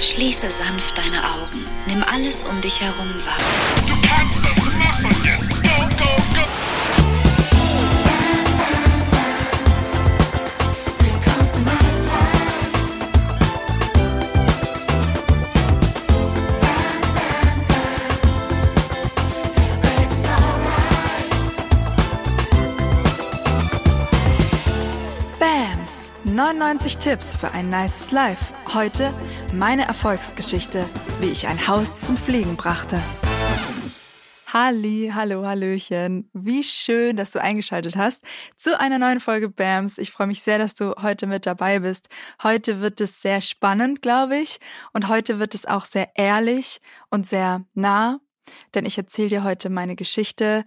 Schließe sanft deine Augen. Nimm alles um dich herum wahr. Du kannst das, du machst das jetzt. 99 Tipps für ein nices Life. Heute meine Erfolgsgeschichte, wie ich ein Haus zum Fliegen brachte. Halli, hallo, hallöchen. Wie schön, dass du eingeschaltet hast zu einer neuen Folge BAMS. Ich freue mich sehr, dass du heute mit dabei bist. Heute wird es sehr spannend, glaube ich. Und heute wird es auch sehr ehrlich und sehr nah. Denn ich erzähle dir heute meine Geschichte,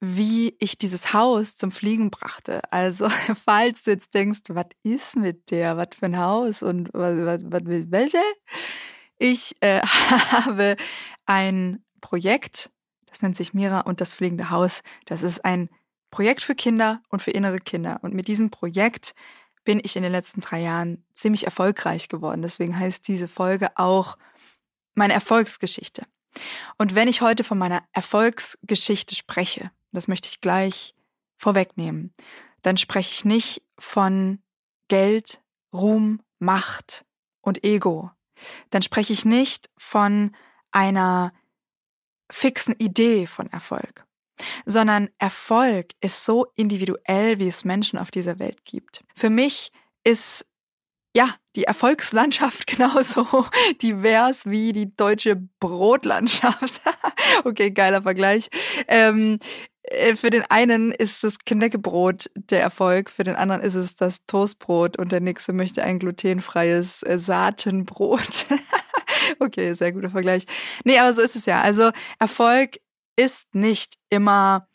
wie ich dieses Haus zum Fliegen brachte. Also, falls du jetzt denkst, was ist mit der, was für ein Haus und was, was, was will welche? Ich äh, habe ein Projekt, das nennt sich Mira und das fliegende Haus. Das ist ein Projekt für Kinder und für innere Kinder. Und mit diesem Projekt bin ich in den letzten drei Jahren ziemlich erfolgreich geworden. Deswegen heißt diese Folge auch meine Erfolgsgeschichte. Und wenn ich heute von meiner Erfolgsgeschichte spreche, das möchte ich gleich vorwegnehmen, dann spreche ich nicht von Geld, Ruhm, Macht und Ego. Dann spreche ich nicht von einer fixen Idee von Erfolg, sondern Erfolg ist so individuell, wie es Menschen auf dieser Welt gibt. Für mich ist ja, die Erfolgslandschaft genauso divers wie die deutsche Brotlandschaft. okay, geiler Vergleich. Ähm, äh, für den einen ist das Knäckebrot der Erfolg, für den anderen ist es das Toastbrot und der nächste möchte ein glutenfreies äh, Saatenbrot. okay, sehr guter Vergleich. Nee, aber so ist es ja. Also Erfolg ist nicht immer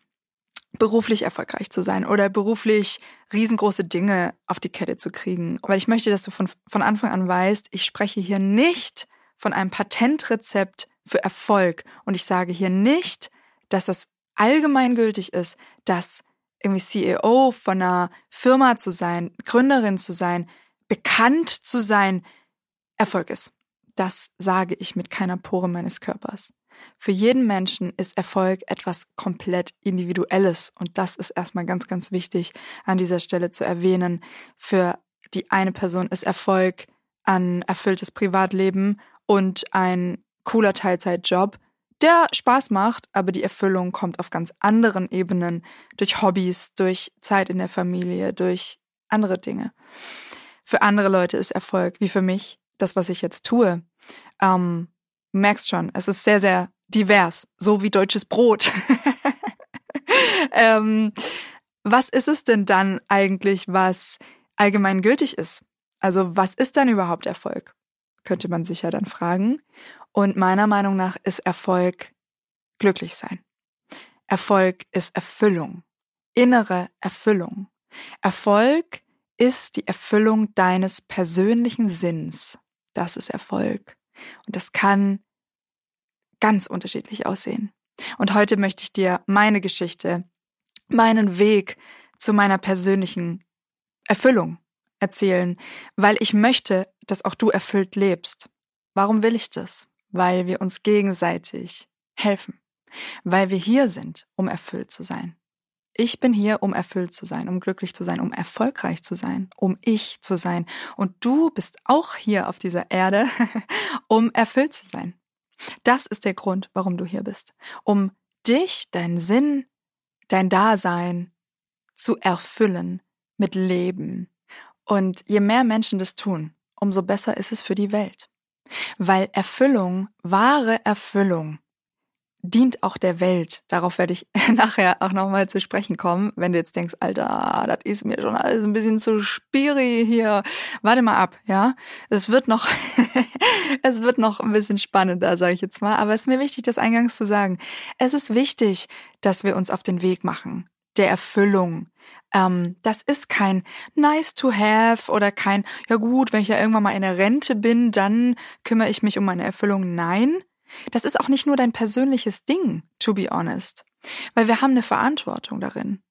beruflich erfolgreich zu sein oder beruflich riesengroße Dinge auf die Kette zu kriegen. Weil ich möchte, dass du von, von Anfang an weißt, ich spreche hier nicht von einem Patentrezept für Erfolg. Und ich sage hier nicht, dass das allgemeingültig ist, dass irgendwie CEO von einer Firma zu sein, Gründerin zu sein, bekannt zu sein, Erfolg ist. Das sage ich mit keiner Pore meines Körpers. Für jeden Menschen ist Erfolg etwas komplett Individuelles und das ist erstmal ganz, ganz wichtig an dieser Stelle zu erwähnen. Für die eine Person ist Erfolg ein erfülltes Privatleben und ein cooler Teilzeitjob der Spaß macht, aber die Erfüllung kommt auf ganz anderen Ebenen, durch Hobbys, durch Zeit in der Familie, durch andere Dinge. Für andere Leute ist Erfolg, wie für mich, das, was ich jetzt tue. Ähm, merkst schon, es ist sehr, sehr divers, so wie deutsches Brot. ähm, was ist es denn dann eigentlich, was allgemein gültig ist? Also was ist dann überhaupt Erfolg? Könnte man sich ja dann fragen. Und meiner Meinung nach ist Erfolg glücklich sein. Erfolg ist Erfüllung, innere Erfüllung. Erfolg ist die Erfüllung deines persönlichen Sinns. Das ist Erfolg. Und das kann ganz unterschiedlich aussehen. Und heute möchte ich dir meine Geschichte, meinen Weg zu meiner persönlichen Erfüllung erzählen, weil ich möchte, dass auch du erfüllt lebst. Warum will ich das? weil wir uns gegenseitig helfen, weil wir hier sind, um erfüllt zu sein. Ich bin hier, um erfüllt zu sein, um glücklich zu sein, um erfolgreich zu sein, um ich zu sein. Und du bist auch hier auf dieser Erde, um erfüllt zu sein. Das ist der Grund, warum du hier bist. Um dich, deinen Sinn, dein Dasein zu erfüllen mit Leben. Und je mehr Menschen das tun, umso besser ist es für die Welt. Weil Erfüllung, wahre Erfüllung, dient auch der Welt. Darauf werde ich nachher auch nochmal zu sprechen kommen. Wenn du jetzt denkst, Alter, das ist mir schon alles ein bisschen zu spiri hier. Warte mal ab, ja. Es wird noch, es wird noch ein bisschen spannender, sage ich jetzt mal. Aber es ist mir wichtig, das eingangs zu sagen. Es ist wichtig, dass wir uns auf den Weg machen der Erfüllung. Ähm, das ist kein nice to have oder kein, ja gut, wenn ich ja irgendwann mal in der Rente bin, dann kümmere ich mich um meine Erfüllung. Nein, das ist auch nicht nur dein persönliches Ding, to be honest. Weil wir haben eine Verantwortung darin.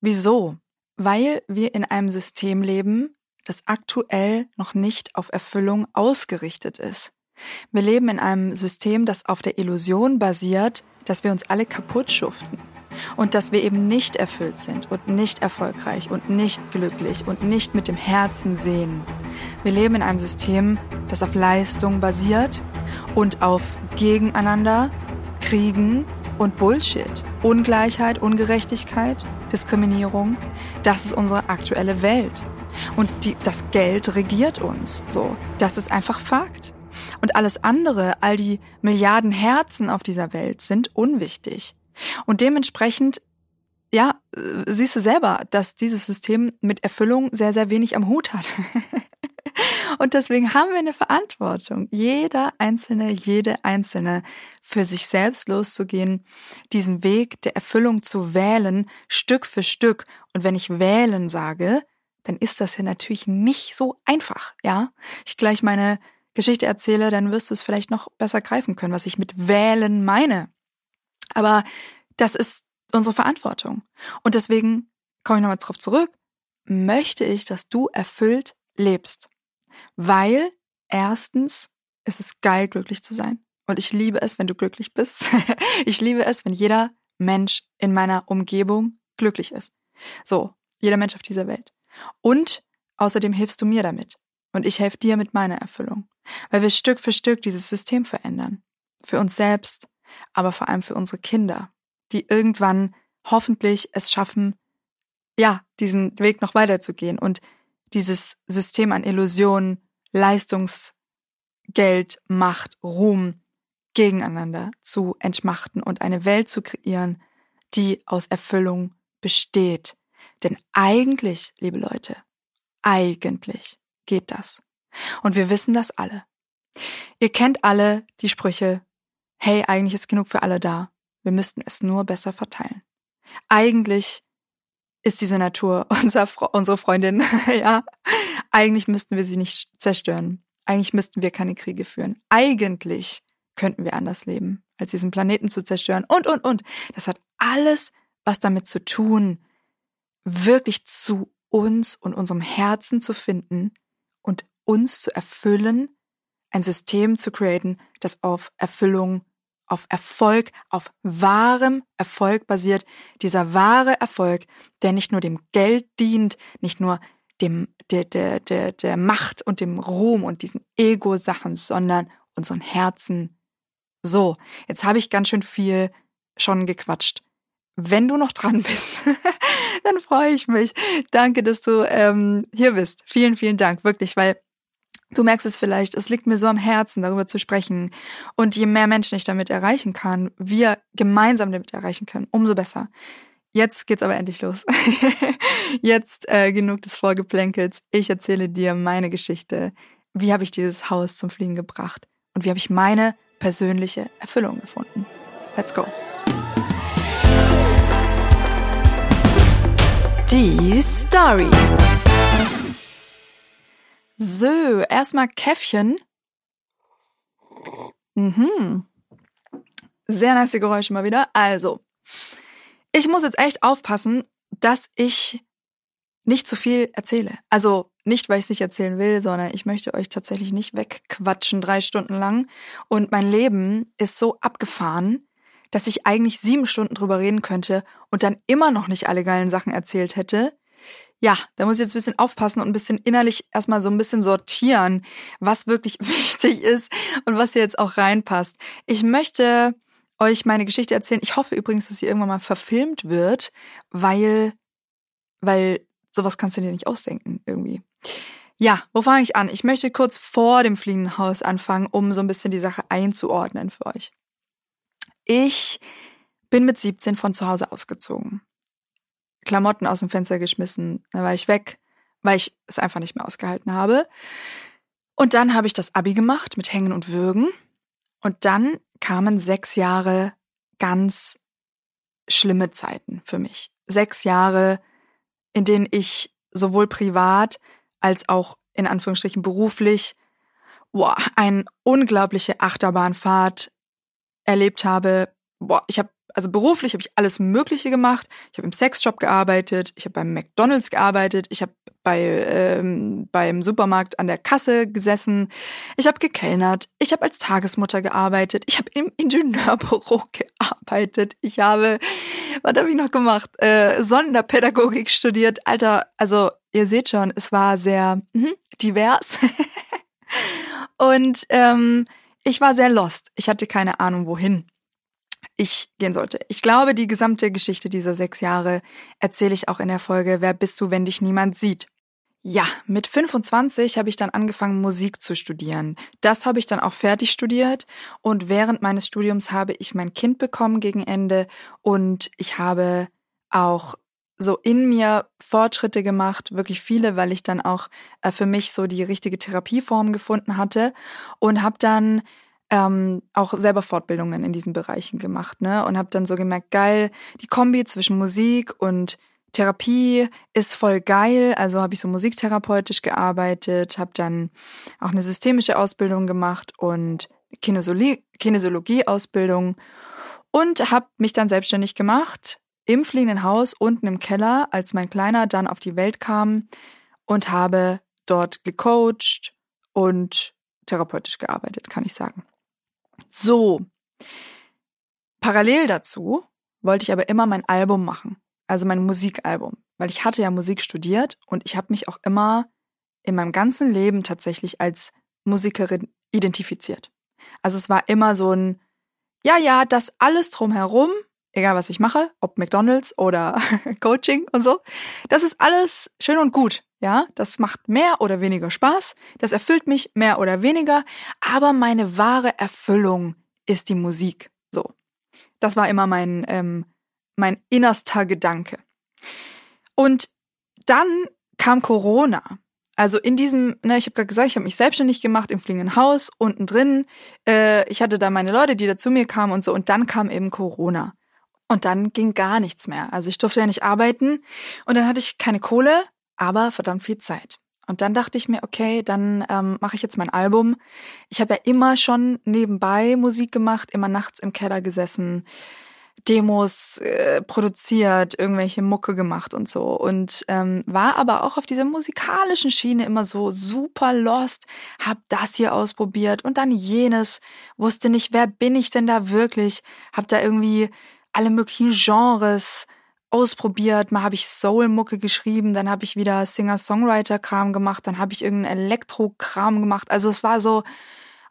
Wieso? Weil wir in einem System leben, das aktuell noch nicht auf Erfüllung ausgerichtet ist. Wir leben in einem System, das auf der Illusion basiert, dass wir uns alle kaputt schuften und dass wir eben nicht erfüllt sind und nicht erfolgreich und nicht glücklich und nicht mit dem Herzen sehen. Wir leben in einem System, das auf Leistung basiert und auf Gegeneinander, Kriegen und Bullshit. Ungleichheit, Ungerechtigkeit, Diskriminierung, das ist unsere aktuelle Welt. Und die, das Geld regiert uns. So, das ist einfach Fakt. Und alles andere, all die Milliarden Herzen auf dieser Welt sind unwichtig. Und dementsprechend, ja, äh, siehst du selber, dass dieses System mit Erfüllung sehr, sehr wenig am Hut hat. Und deswegen haben wir eine Verantwortung, jeder Einzelne, jede Einzelne für sich selbst loszugehen, diesen Weg der Erfüllung zu wählen, Stück für Stück. Und wenn ich wählen sage, dann ist das ja natürlich nicht so einfach, ja? Ich gleich meine Geschichte erzähle, dann wirst du es vielleicht noch besser greifen können, was ich mit wählen meine. Aber das ist unsere Verantwortung. Und deswegen komme ich nochmal drauf zurück, möchte ich, dass du erfüllt lebst. Weil erstens ist es geil, glücklich zu sein. Und ich liebe es, wenn du glücklich bist. ich liebe es, wenn jeder Mensch in meiner Umgebung glücklich ist. So, jeder Mensch auf dieser Welt. Und außerdem hilfst du mir damit. Und ich helfe dir mit meiner Erfüllung. Weil wir Stück für Stück dieses System verändern. Für uns selbst, aber vor allem für unsere Kinder, die irgendwann hoffentlich es schaffen, ja, diesen Weg noch weiterzugehen und dieses System an Illusionen, Leistungsgeld, Macht, Ruhm gegeneinander zu entmachten und eine Welt zu kreieren, die aus Erfüllung besteht. Denn eigentlich, liebe Leute, eigentlich geht das. Und wir wissen das alle. Ihr kennt alle die Sprüche, hey, eigentlich ist genug für alle da. Wir müssten es nur besser verteilen. Eigentlich ist diese Natur unser, unsere Freundin, ja. Eigentlich müssten wir sie nicht zerstören. Eigentlich müssten wir keine Kriege führen. Eigentlich könnten wir anders leben, als diesen Planeten zu zerstören und, und, und. Das hat alles was damit zu tun, wirklich zu uns und unserem Herzen zu finden und uns zu erfüllen, ein System zu createn, das auf Erfüllung auf Erfolg, auf wahrem Erfolg basiert. Dieser wahre Erfolg, der nicht nur dem Geld dient, nicht nur dem, der, der, der, der Macht und dem Ruhm und diesen Ego-Sachen, sondern unseren Herzen. So, jetzt habe ich ganz schön viel schon gequatscht. Wenn du noch dran bist, dann freue ich mich. Danke, dass du ähm, hier bist. Vielen, vielen Dank, wirklich, weil Du merkst es vielleicht, es liegt mir so am Herzen, darüber zu sprechen. Und je mehr Menschen ich damit erreichen kann, wir gemeinsam damit erreichen können, umso besser. Jetzt geht's aber endlich los. Jetzt äh, genug des Vorgeplänkels. Ich erzähle dir meine Geschichte. Wie habe ich dieses Haus zum Fliegen gebracht? Und wie habe ich meine persönliche Erfüllung gefunden? Let's go. Die Story. So, erstmal Käffchen. Mhm. Sehr nice Geräusche mal wieder. Also, ich muss jetzt echt aufpassen, dass ich nicht zu viel erzähle. Also nicht, weil ich es nicht erzählen will, sondern ich möchte euch tatsächlich nicht wegquatschen drei Stunden lang. Und mein Leben ist so abgefahren, dass ich eigentlich sieben Stunden drüber reden könnte und dann immer noch nicht alle geilen Sachen erzählt hätte ja, da muss ich jetzt ein bisschen aufpassen und ein bisschen innerlich erstmal so ein bisschen sortieren, was wirklich wichtig ist und was hier jetzt auch reinpasst. Ich möchte euch meine Geschichte erzählen. Ich hoffe übrigens, dass sie irgendwann mal verfilmt wird, weil, weil sowas kannst du dir nicht ausdenken irgendwie. Ja, wo fange ich an? Ich möchte kurz vor dem fliegenden Haus anfangen, um so ein bisschen die Sache einzuordnen für euch. Ich bin mit 17 von zu Hause ausgezogen. Klamotten aus dem Fenster geschmissen. Dann war ich weg, weil ich es einfach nicht mehr ausgehalten habe. Und dann habe ich das Abi gemacht mit Hängen und Würgen. Und dann kamen sechs Jahre ganz schlimme Zeiten für mich. Sechs Jahre, in denen ich sowohl privat als auch in Anführungsstrichen beruflich boah, eine unglaubliche Achterbahnfahrt erlebt habe. Boah, ich habe also beruflich habe ich alles Mögliche gemacht. Ich habe im Sexshop gearbeitet, ich habe beim McDonald's gearbeitet, ich habe bei ähm, beim Supermarkt an der Kasse gesessen, ich habe gekellnert, ich habe als Tagesmutter gearbeitet, ich habe im Ingenieurbüro gearbeitet, ich habe, was habe ich noch gemacht? Äh, Sonderpädagogik studiert. Alter, also ihr seht schon, es war sehr mh, divers. Und ähm, ich war sehr lost. Ich hatte keine Ahnung, wohin ich gehen sollte. Ich glaube, die gesamte Geschichte dieser sechs Jahre erzähle ich auch in der Folge Wer bist du, wenn dich niemand sieht? Ja, mit 25 habe ich dann angefangen, Musik zu studieren. Das habe ich dann auch fertig studiert und während meines Studiums habe ich mein Kind bekommen gegen Ende und ich habe auch so in mir Fortschritte gemacht, wirklich viele, weil ich dann auch äh, für mich so die richtige Therapieform gefunden hatte und habe dann ähm, auch selber Fortbildungen in diesen Bereichen gemacht, ne? Und habe dann so gemerkt, geil, die Kombi zwischen Musik und Therapie ist voll geil. Also habe ich so musiktherapeutisch gearbeitet, habe dann auch eine systemische Ausbildung gemacht und Kinesiologie-Ausbildung und habe mich dann selbstständig gemacht im fliegenden Haus unten im Keller, als mein Kleiner dann auf die Welt kam und habe dort gecoacht und therapeutisch gearbeitet, kann ich sagen. So. Parallel dazu wollte ich aber immer mein Album machen, also mein Musikalbum, weil ich hatte ja Musik studiert und ich habe mich auch immer in meinem ganzen Leben tatsächlich als Musikerin identifiziert. Also es war immer so ein, ja, ja, das alles drumherum egal was ich mache, ob McDonald's oder Coaching und so, das ist alles schön und gut. Ja, das macht mehr oder weniger Spaß, das erfüllt mich mehr oder weniger, aber meine wahre Erfüllung ist die Musik. So, das war immer mein ähm, mein innerster Gedanke. Und dann kam Corona. Also in diesem, ne, ich habe gerade gesagt, ich habe mich selbstständig gemacht im fliegenden Haus unten drin. Äh, ich hatte da meine Leute, die da zu mir kamen und so. Und dann kam eben Corona. Und dann ging gar nichts mehr. Also ich durfte ja nicht arbeiten und dann hatte ich keine Kohle, aber verdammt viel Zeit. Und dann dachte ich mir, okay, dann ähm, mache ich jetzt mein Album. Ich habe ja immer schon nebenbei Musik gemacht, immer nachts im Keller gesessen, Demos äh, produziert, irgendwelche Mucke gemacht und so. Und ähm, war aber auch auf dieser musikalischen Schiene immer so super lost, hab das hier ausprobiert und dann jenes, wusste nicht, wer bin ich denn da wirklich, hab da irgendwie alle möglichen Genres ausprobiert. Mal habe ich Soul-Mucke geschrieben, dann habe ich wieder Singer-Songwriter-Kram gemacht, dann habe ich irgendeinen Elektro-Kram gemacht. Also es war so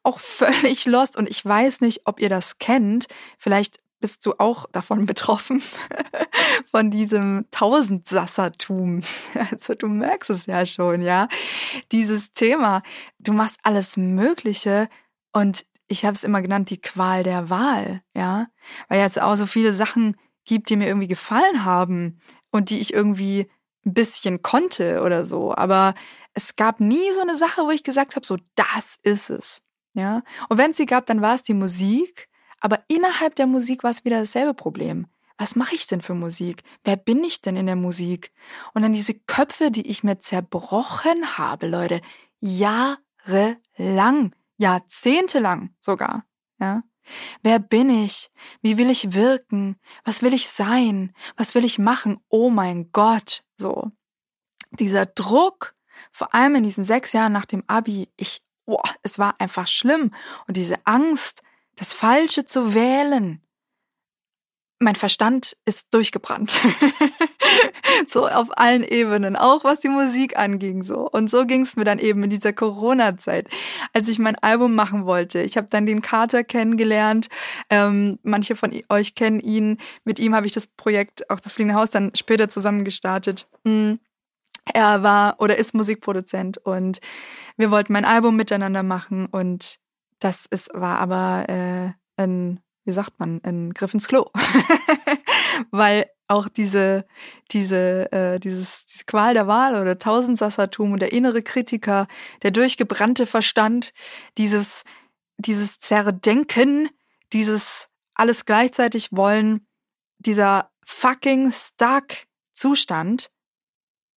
auch völlig lost und ich weiß nicht, ob ihr das kennt. Vielleicht bist du auch davon betroffen, von diesem Tausendsassertum. Also du merkst es ja schon, ja. Dieses Thema, du machst alles Mögliche und ich habe es immer genannt, die Qual der Wahl, ja, weil jetzt auch so viele Sachen gibt, die mir irgendwie gefallen haben und die ich irgendwie ein bisschen konnte oder so, aber es gab nie so eine Sache, wo ich gesagt habe, so das ist es, ja. Und wenn es sie gab, dann war es die Musik, aber innerhalb der Musik war es wieder dasselbe Problem. Was mache ich denn für Musik? Wer bin ich denn in der Musik? Und dann diese Köpfe, die ich mir zerbrochen habe, Leute, jahrelang jahrzehntelang sogar, ja. Wer bin ich? Wie will ich wirken? Was will ich sein? Was will ich machen? Oh mein Gott, so. Dieser Druck, vor allem in diesen sechs Jahren nach dem Abi, ich, oh, es war einfach schlimm. Und diese Angst, das Falsche zu wählen. Mein Verstand ist durchgebrannt. so auf allen Ebenen, auch was die Musik anging so. Und so ging es mir dann eben in dieser Corona-Zeit, als ich mein Album machen wollte. Ich habe dann den Carter kennengelernt. Ähm, manche von euch kennen ihn. Mit ihm habe ich das Projekt, auch das Fliegende Haus, dann später zusammen gestartet. Mhm. Er war oder ist Musikproduzent und wir wollten mein Album miteinander machen und das ist, war aber äh, ein, wie sagt man, ein Griff ins Klo. Weil auch diese, diese, äh, dieses, diese Qual der Wahl oder Tausendsassertum und der innere Kritiker, der durchgebrannte Verstand, dieses, dieses Zerdenken, dieses alles gleichzeitig wollen, dieser fucking stuck Zustand,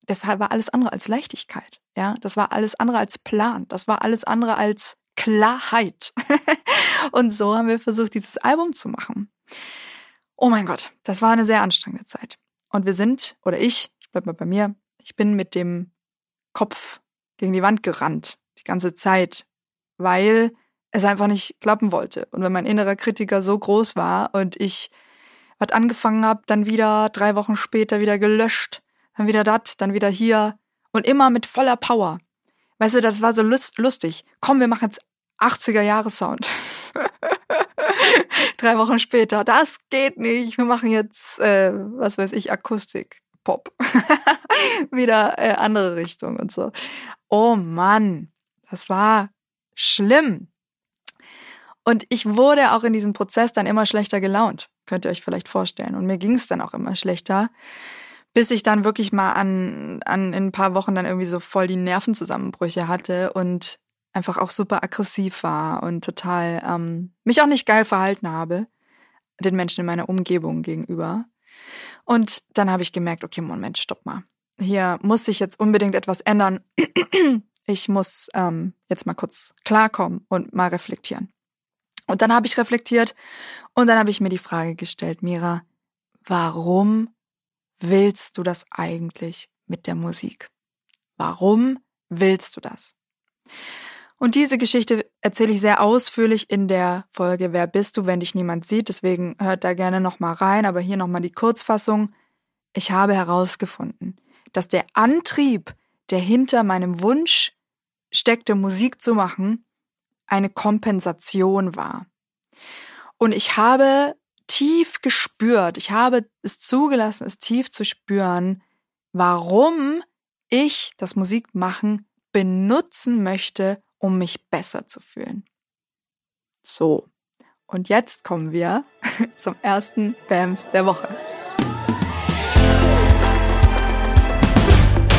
deshalb war alles andere als Leichtigkeit. Ja, das war alles andere als Plan. Das war alles andere als Klarheit. und so haben wir versucht, dieses Album zu machen. Oh mein Gott, das war eine sehr anstrengende Zeit. Und wir sind, oder ich, ich bleib mal bei mir, ich bin mit dem Kopf gegen die Wand gerannt, die ganze Zeit, weil es einfach nicht klappen wollte. Und wenn mein innerer Kritiker so groß war und ich was angefangen habe, dann wieder drei Wochen später wieder gelöscht, dann wieder das, dann wieder hier und immer mit voller Power. Weißt du, das war so lust lustig. Komm, wir machen jetzt 80er Jahre Sound. drei Wochen später, das geht nicht. Wir machen jetzt, äh, was weiß ich, Akustik, Pop. wieder äh, andere Richtung und so. Oh Mann, das war schlimm. Und ich wurde auch in diesem Prozess dann immer schlechter gelaunt, könnt ihr euch vielleicht vorstellen. Und mir ging es dann auch immer schlechter, bis ich dann wirklich mal an, an in ein paar Wochen dann irgendwie so voll die Nervenzusammenbrüche hatte und einfach auch super aggressiv war und total ähm, mich auch nicht geil verhalten habe den Menschen in meiner Umgebung gegenüber. Und dann habe ich gemerkt, okay, Moment, stopp mal. Hier muss sich jetzt unbedingt etwas ändern. Ich muss ähm, jetzt mal kurz klarkommen und mal reflektieren. Und dann habe ich reflektiert und dann habe ich mir die Frage gestellt, Mira, warum willst du das eigentlich mit der Musik? Warum willst du das? Und diese Geschichte erzähle ich sehr ausführlich in der Folge Wer bist du, wenn dich niemand sieht? Deswegen hört da gerne nochmal rein, aber hier nochmal die Kurzfassung. Ich habe herausgefunden, dass der Antrieb, der hinter meinem Wunsch steckte, Musik zu machen, eine Kompensation war. Und ich habe tief gespürt, ich habe es zugelassen, es tief zu spüren, warum ich das Musikmachen benutzen möchte, um mich besser zu fühlen. So, und jetzt kommen wir zum ersten Bams der Woche.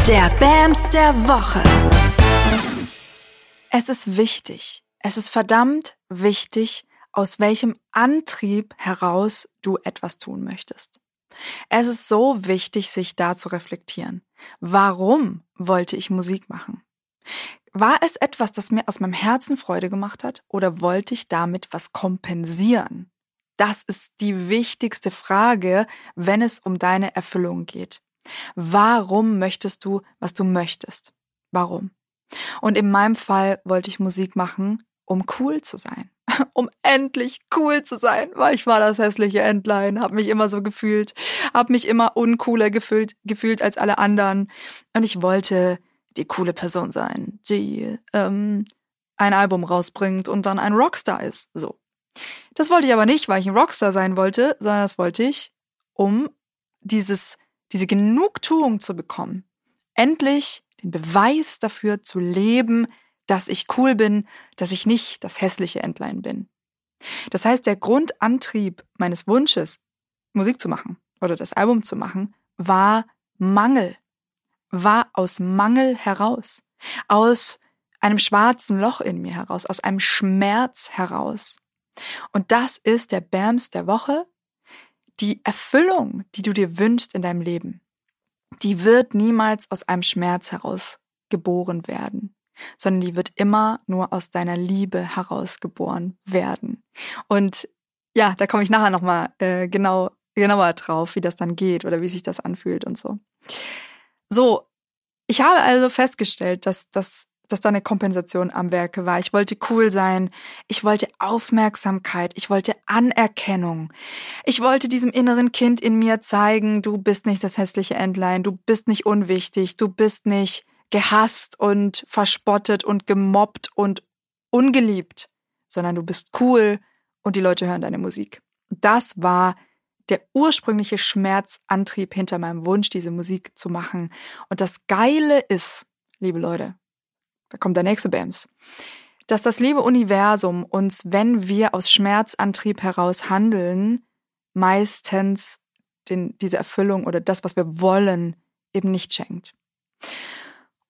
Der Bams der Woche. Es ist wichtig, es ist verdammt wichtig, aus welchem Antrieb heraus du etwas tun möchtest. Es ist so wichtig, sich da zu reflektieren. Warum wollte ich Musik machen? War es etwas, das mir aus meinem Herzen Freude gemacht hat oder wollte ich damit was kompensieren? Das ist die wichtigste Frage, wenn es um deine Erfüllung geht. Warum möchtest du, was du möchtest? Warum? Und in meinem Fall wollte ich Musik machen, um cool zu sein. Um endlich cool zu sein, weil ich war das hässliche Entlein, habe mich immer so gefühlt, habe mich immer uncooler gefühlt, gefühlt als alle anderen. Und ich wollte die coole Person sein, die ähm, ein Album rausbringt und dann ein Rockstar ist. So. Das wollte ich aber nicht, weil ich ein Rockstar sein wollte, sondern das wollte ich, um dieses, diese Genugtuung zu bekommen. Endlich den Beweis dafür zu leben, dass ich cool bin, dass ich nicht das hässliche Entlein bin. Das heißt, der Grundantrieb meines Wunsches, Musik zu machen oder das Album zu machen, war Mangel, war aus Mangel heraus, aus einem schwarzen Loch in mir heraus, aus einem Schmerz heraus. Und das ist der Bams der Woche, die Erfüllung, die du dir wünschst in deinem Leben die wird niemals aus einem Schmerz heraus geboren werden, sondern die wird immer nur aus deiner Liebe heraus geboren werden. Und ja, da komme ich nachher nochmal äh, genau, genauer drauf, wie das dann geht oder wie sich das anfühlt und so. So, ich habe also festgestellt, dass das dass da eine Kompensation am Werke war. Ich wollte cool sein. Ich wollte Aufmerksamkeit. Ich wollte Anerkennung. Ich wollte diesem inneren Kind in mir zeigen, du bist nicht das hässliche Entlein. Du bist nicht unwichtig. Du bist nicht gehasst und verspottet und gemobbt und ungeliebt, sondern du bist cool und die Leute hören deine Musik. Das war der ursprüngliche Schmerzantrieb hinter meinem Wunsch, diese Musik zu machen. Und das Geile ist, liebe Leute, da kommt der nächste Bams, dass das liebe Universum uns, wenn wir aus Schmerzantrieb heraus handeln, meistens den, diese Erfüllung oder das, was wir wollen, eben nicht schenkt.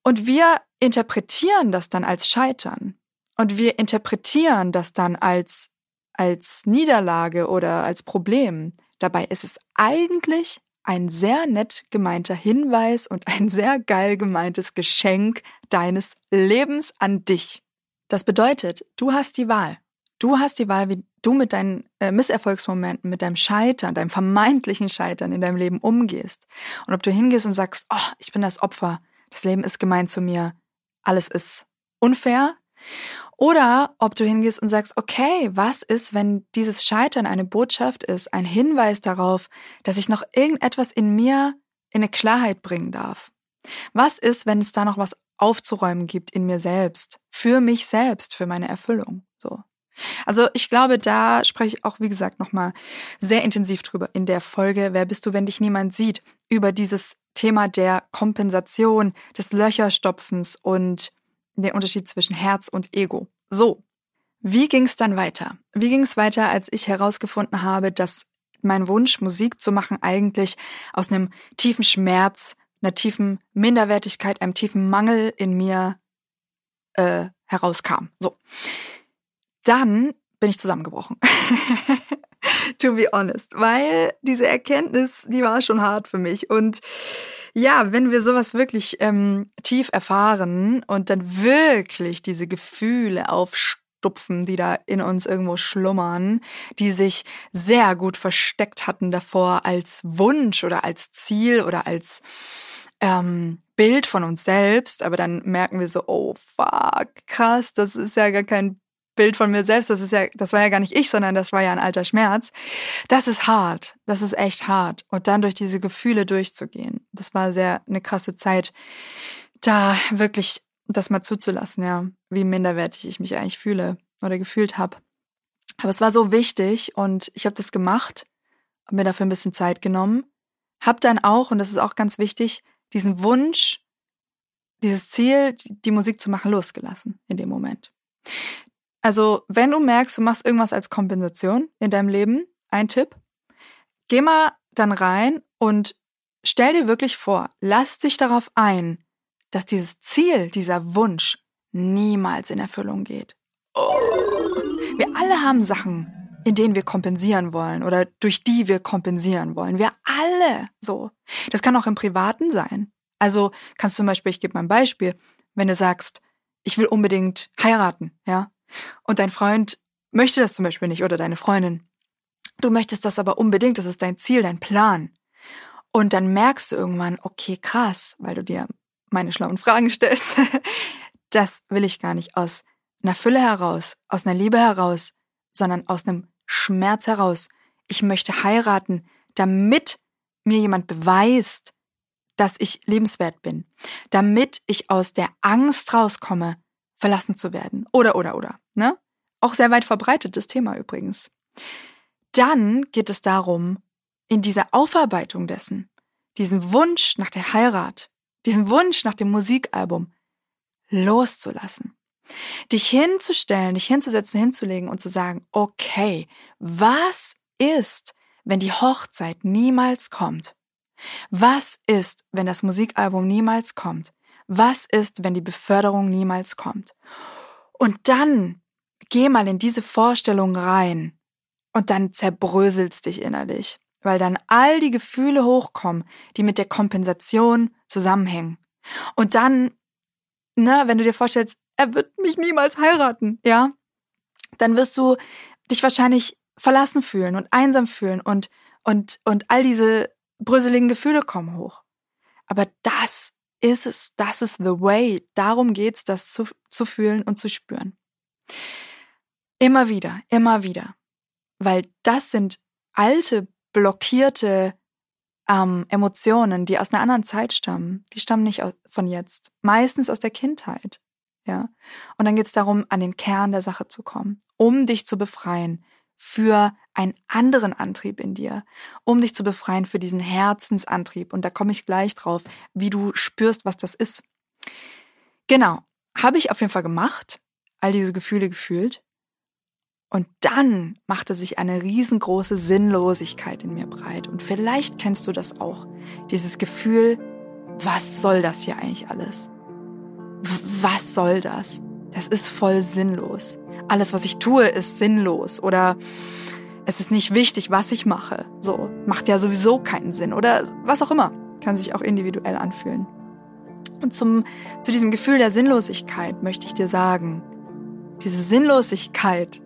Und wir interpretieren das dann als Scheitern. Und wir interpretieren das dann als, als Niederlage oder als Problem. Dabei ist es eigentlich ein sehr nett gemeinter Hinweis und ein sehr geil gemeintes Geschenk deines Lebens an dich. Das bedeutet, du hast die Wahl. Du hast die Wahl, wie du mit deinen äh, Misserfolgsmomenten, mit deinem Scheitern, deinem vermeintlichen Scheitern in deinem Leben umgehst. Und ob du hingehst und sagst, oh, ich bin das Opfer, das Leben ist gemein zu mir, alles ist unfair, Oder ob du hingehst und sagst, okay, was ist, wenn dieses Scheitern eine Botschaft ist, ein Hinweis darauf, dass ich noch irgendetwas in mir in eine Klarheit bringen darf? Was ist, wenn es da noch was aufzuräumen gibt in mir selbst, für mich selbst, für meine Erfüllung? So. Also ich glaube, da spreche ich auch, wie gesagt, nochmal sehr intensiv drüber in der Folge, wer bist du, wenn dich niemand sieht, über dieses Thema der Kompensation, des Löcherstopfens und den Unterschied zwischen Herz und Ego. So, wie ging es dann weiter? Wie ging es weiter, als ich herausgefunden habe, dass mein Wunsch, Musik zu machen, eigentlich aus einem tiefen Schmerz, einer tiefen Minderwertigkeit, einem tiefen Mangel in mir äh, herauskam. So. Dann bin ich zusammengebrochen. to be honest, weil diese Erkenntnis, die war schon hart für mich. Und ja, wenn wir sowas wirklich ähm, tief erfahren und dann wirklich diese Gefühle aufstupfen, die da in uns irgendwo schlummern, die sich sehr gut versteckt hatten davor als Wunsch oder als Ziel oder als ähm, Bild von uns selbst, aber dann merken wir so, oh fuck, krass, das ist ja gar kein Bild von mir selbst, das ist ja, das war ja gar nicht ich, sondern das war ja ein alter Schmerz. Das ist hart. Das ist echt hart. Und dann durch diese Gefühle durchzugehen. Das war sehr eine krasse Zeit, da wirklich das mal zuzulassen, ja, wie minderwertig ich mich eigentlich fühle oder gefühlt habe. Aber es war so wichtig und ich habe das gemacht, habe mir dafür ein bisschen Zeit genommen, habe dann auch, und das ist auch ganz wichtig, diesen Wunsch, dieses Ziel, die Musik zu machen, losgelassen in dem Moment. Also, wenn du merkst, du machst irgendwas als Kompensation in deinem Leben, ein Tipp, geh mal dann rein und stell dir wirklich vor, lass dich darauf ein, dass dieses Ziel, dieser Wunsch niemals in Erfüllung geht. Wir alle haben Sachen, in denen wir kompensieren wollen oder durch die wir kompensieren wollen. Wir alle so. Das kann auch im Privaten sein. Also kannst du zum Beispiel, ich gebe mal ein Beispiel, wenn du sagst, ich will unbedingt heiraten, ja, und dein Freund möchte das zum Beispiel nicht oder deine Freundin. Du möchtest das aber unbedingt, das ist dein Ziel, dein Plan. Und dann merkst du irgendwann, okay, krass, weil du dir meine schlauen Fragen stellst. das will ich gar nicht aus einer Fülle heraus, aus einer Liebe heraus, sondern aus einem Schmerz heraus. Ich möchte heiraten, damit mir jemand beweist, dass ich lebenswert bin, damit ich aus der Angst rauskomme, verlassen zu werden. Oder, oder, oder. Ne? Auch sehr weit verbreitetes Thema übrigens. Dann geht es darum, in dieser Aufarbeitung dessen, diesen Wunsch nach der Heirat, diesen Wunsch nach dem Musikalbum loszulassen. Dich hinzustellen, dich hinzusetzen, hinzulegen und zu sagen, okay, was ist, wenn die Hochzeit niemals kommt? Was ist, wenn das Musikalbum niemals kommt? Was ist, wenn die Beförderung niemals kommt? Und dann geh mal in diese Vorstellung rein und dann zerbröselst dich innerlich, weil dann all die Gefühle hochkommen, die mit der Kompensation zusammenhängen. Und dann, ne, wenn du dir vorstellst, er wird mich niemals heiraten, ja, dann wirst du dich wahrscheinlich verlassen fühlen und einsam fühlen und, und, und all diese bröseligen Gefühle kommen hoch. Aber das ist es, das ist the way. Darum geht's, das zu, zu fühlen und zu spüren. Immer wieder, immer wieder. Weil das sind alte, blockierte ähm, Emotionen, die aus einer anderen Zeit stammen. Die stammen nicht aus, von jetzt. Meistens aus der Kindheit. Ja. Und dann geht's darum, an den Kern der Sache zu kommen, um dich zu befreien für einen anderen Antrieb in dir, um dich zu befreien für diesen Herzensantrieb. Und da komme ich gleich drauf, wie du spürst, was das ist. Genau, habe ich auf jeden Fall gemacht, all diese Gefühle gefühlt. Und dann machte sich eine riesengroße Sinnlosigkeit in mir breit. Und vielleicht kennst du das auch. Dieses Gefühl, was soll das hier eigentlich alles? Was soll das? Das ist voll sinnlos. Alles, was ich tue, ist sinnlos. Oder es ist nicht wichtig, was ich mache. So, macht ja sowieso keinen Sinn oder was auch immer. Kann sich auch individuell anfühlen. Und zum, zu diesem Gefühl der Sinnlosigkeit möchte ich dir sagen, diese Sinnlosigkeit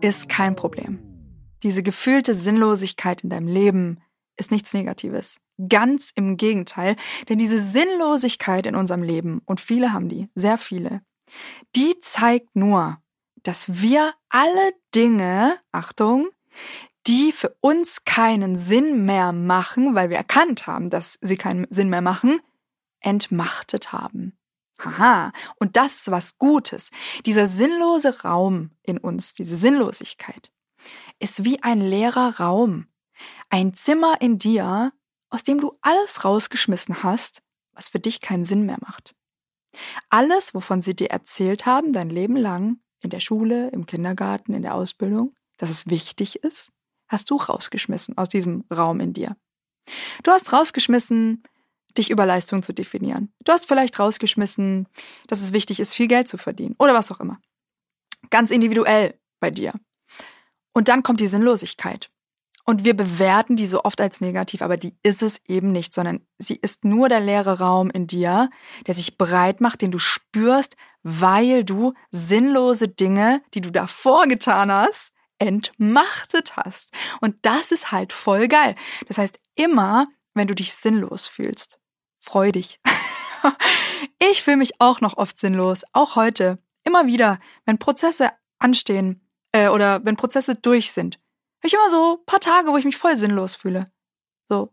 ist kein Problem. Diese gefühlte Sinnlosigkeit in deinem Leben ist nichts Negatives. Ganz im Gegenteil, denn diese Sinnlosigkeit in unserem Leben, und viele haben die, sehr viele, die zeigt nur, dass wir alle Dinge, Achtung, die für uns keinen Sinn mehr machen, weil wir erkannt haben, dass sie keinen Sinn mehr machen, entmachtet haben. Haha, und das ist was Gutes. Dieser sinnlose Raum in uns, diese Sinnlosigkeit, ist wie ein leerer Raum. Ein Zimmer in dir, aus dem du alles rausgeschmissen hast, was für dich keinen Sinn mehr macht. Alles, wovon sie dir erzählt haben, dein Leben lang, in der Schule, im Kindergarten, in der Ausbildung, dass es wichtig ist, hast du rausgeschmissen aus diesem Raum in dir. Du hast rausgeschmissen, dich über Leistung zu definieren. Du hast vielleicht rausgeschmissen, dass es wichtig ist, viel Geld zu verdienen oder was auch immer. Ganz individuell bei dir. Und dann kommt die Sinnlosigkeit. Und wir bewerten die so oft als negativ, aber die ist es eben nicht, sondern sie ist nur der leere Raum in dir, der sich breit macht, den du spürst, weil du sinnlose Dinge, die du davor getan hast, entmachtet hast. Und das ist halt voll geil. Das heißt, immer, wenn du dich sinnlos fühlst, freu dich. ich fühle mich auch noch oft sinnlos, auch heute. Immer wieder, wenn Prozesse anstehen äh, oder wenn Prozesse durch sind, habe ich immer so paar Tage, wo ich mich voll sinnlos fühle. So.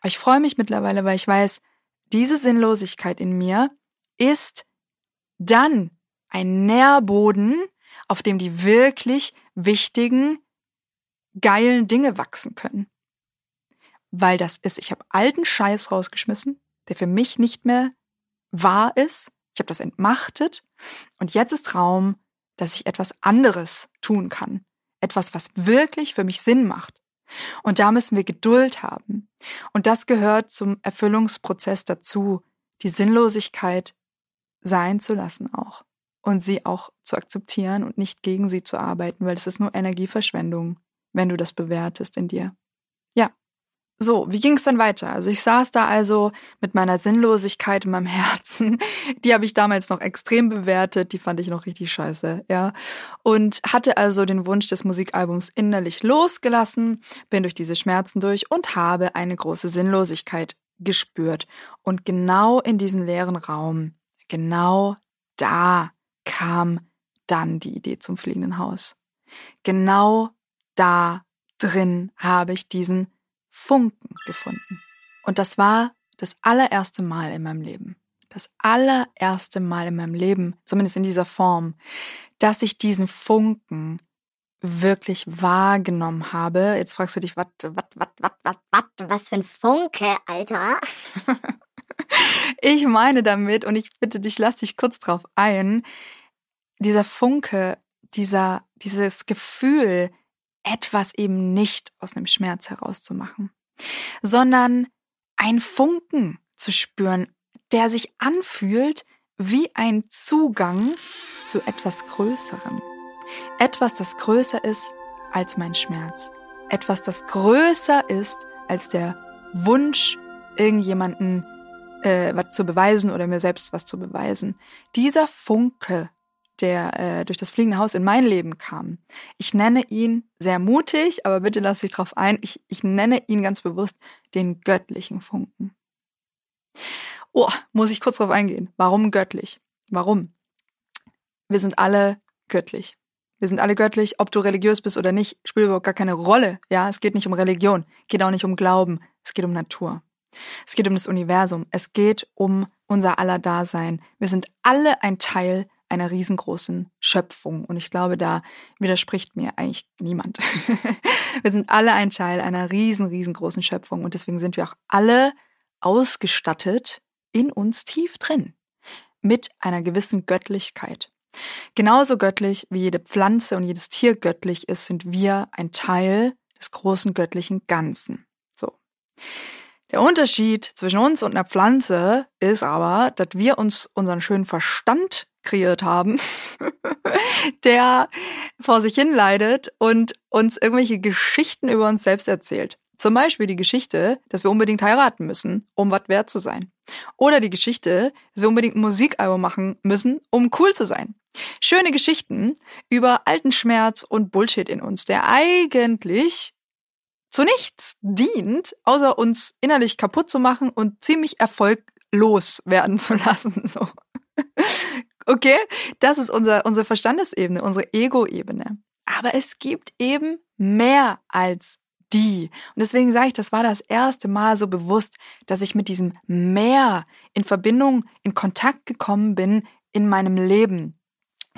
Aber ich freue mich mittlerweile, weil ich weiß, diese Sinnlosigkeit in mir ist dann ein Nährboden, auf dem die wirklich wichtigen, geilen Dinge wachsen können. Weil das ist, ich habe alten Scheiß rausgeschmissen, der für mich nicht mehr wahr ist. Ich habe das entmachtet und jetzt ist Raum, dass ich etwas anderes tun kann. Etwas, was wirklich für mich Sinn macht. Und da müssen wir Geduld haben. Und das gehört zum Erfüllungsprozess dazu, die Sinnlosigkeit sein zu lassen auch und sie auch zu akzeptieren und nicht gegen sie zu arbeiten, weil es ist nur Energieverschwendung, wenn du das bewertest in dir. Ja. So, wie ging es dann weiter? Also ich saß da also mit meiner Sinnlosigkeit in meinem Herzen. Die habe ich damals noch extrem bewertet, die fand ich noch richtig scheiße, ja. Und hatte also den Wunsch des Musikalbums innerlich losgelassen, bin durch diese Schmerzen durch und habe eine große Sinnlosigkeit gespürt. Und genau in diesen leeren Raum, genau da kam dann die Idee zum fliegenden Haus. Genau da drin habe ich diesen Funken gefunden. Und das war das allererste Mal in meinem Leben. Das allererste Mal in meinem Leben, zumindest in dieser Form, dass ich diesen Funken wirklich wahrgenommen habe. Jetzt fragst du dich, was, was, was, was, was, was, Was für ein Funke, Alter. ich meine damit, und ich bitte dich, lass dich kurz drauf ein, dieser Funke, dieser, dieses Gefühl, etwas eben nicht aus einem Schmerz herauszumachen, sondern ein Funken zu spüren, der sich anfühlt wie ein Zugang zu etwas Größerem. Etwas, das größer ist als mein Schmerz. Etwas, das größer ist als der Wunsch, irgendjemanden äh, was zu beweisen oder mir selbst was zu beweisen. Dieser Funke der äh, durch das fliegende Haus in mein Leben kam. Ich nenne ihn sehr mutig, aber bitte lass dich drauf ein. Ich, ich nenne ihn ganz bewusst den göttlichen Funken. Oh, muss ich kurz drauf eingehen. Warum göttlich? Warum? Wir sind alle göttlich. Wir sind alle göttlich, ob du religiös bist oder nicht, spielt überhaupt gar keine Rolle. Ja, es geht nicht um Religion, geht auch nicht um Glauben, es geht um Natur. Es geht um das Universum, es geht um unser aller Dasein. Wir sind alle ein Teil einer riesengroßen Schöpfung. Und ich glaube, da widerspricht mir eigentlich niemand. wir sind alle ein Teil einer riesen, riesengroßen Schöpfung. Und deswegen sind wir auch alle ausgestattet in uns tief drin. Mit einer gewissen Göttlichkeit. Genauso göttlich wie jede Pflanze und jedes Tier göttlich ist, sind wir ein Teil des großen göttlichen Ganzen. So. Der Unterschied zwischen uns und einer Pflanze ist aber, dass wir uns unseren schönen Verstand kreiert haben, der vor sich hin leidet und uns irgendwelche Geschichten über uns selbst erzählt. Zum Beispiel die Geschichte, dass wir unbedingt heiraten müssen, um was wert zu sein. Oder die Geschichte, dass wir unbedingt ein Musikalbum machen müssen, um cool zu sein. Schöne Geschichten über alten Schmerz und Bullshit in uns, der eigentlich zu nichts dient, außer uns innerlich kaputt zu machen und ziemlich erfolglos werden zu lassen. So. Okay? Das ist unser, unsere Verstandesebene, unsere Ego-Ebene. Aber es gibt eben mehr als die. Und deswegen sage ich, das war das erste Mal so bewusst, dass ich mit diesem Mehr in Verbindung, in Kontakt gekommen bin in meinem Leben.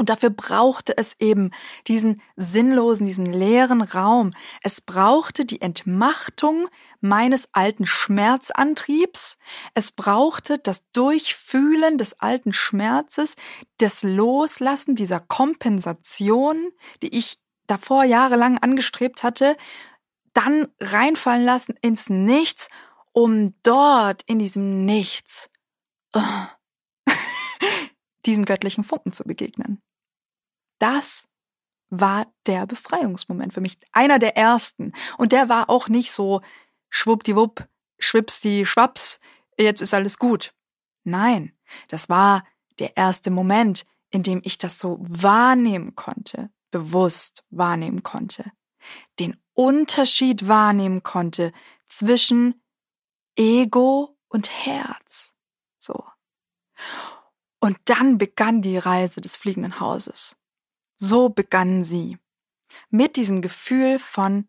Und dafür brauchte es eben diesen sinnlosen, diesen leeren Raum. Es brauchte die Entmachtung meines alten Schmerzantriebs. Es brauchte das Durchfühlen des alten Schmerzes, das Loslassen dieser Kompensation, die ich davor jahrelang angestrebt hatte, dann reinfallen lassen ins Nichts, um dort in diesem Nichts uh, diesem göttlichen Funken zu begegnen. Das war der Befreiungsmoment für mich, einer der ersten. Und der war auch nicht so schwuppdiwupp, schwipsti, schwaps, jetzt ist alles gut. Nein, das war der erste Moment, in dem ich das so wahrnehmen konnte, bewusst wahrnehmen konnte, den Unterschied wahrnehmen konnte zwischen Ego und Herz. So. Und dann begann die Reise des fliegenden Hauses. So begann sie. Mit diesem Gefühl von,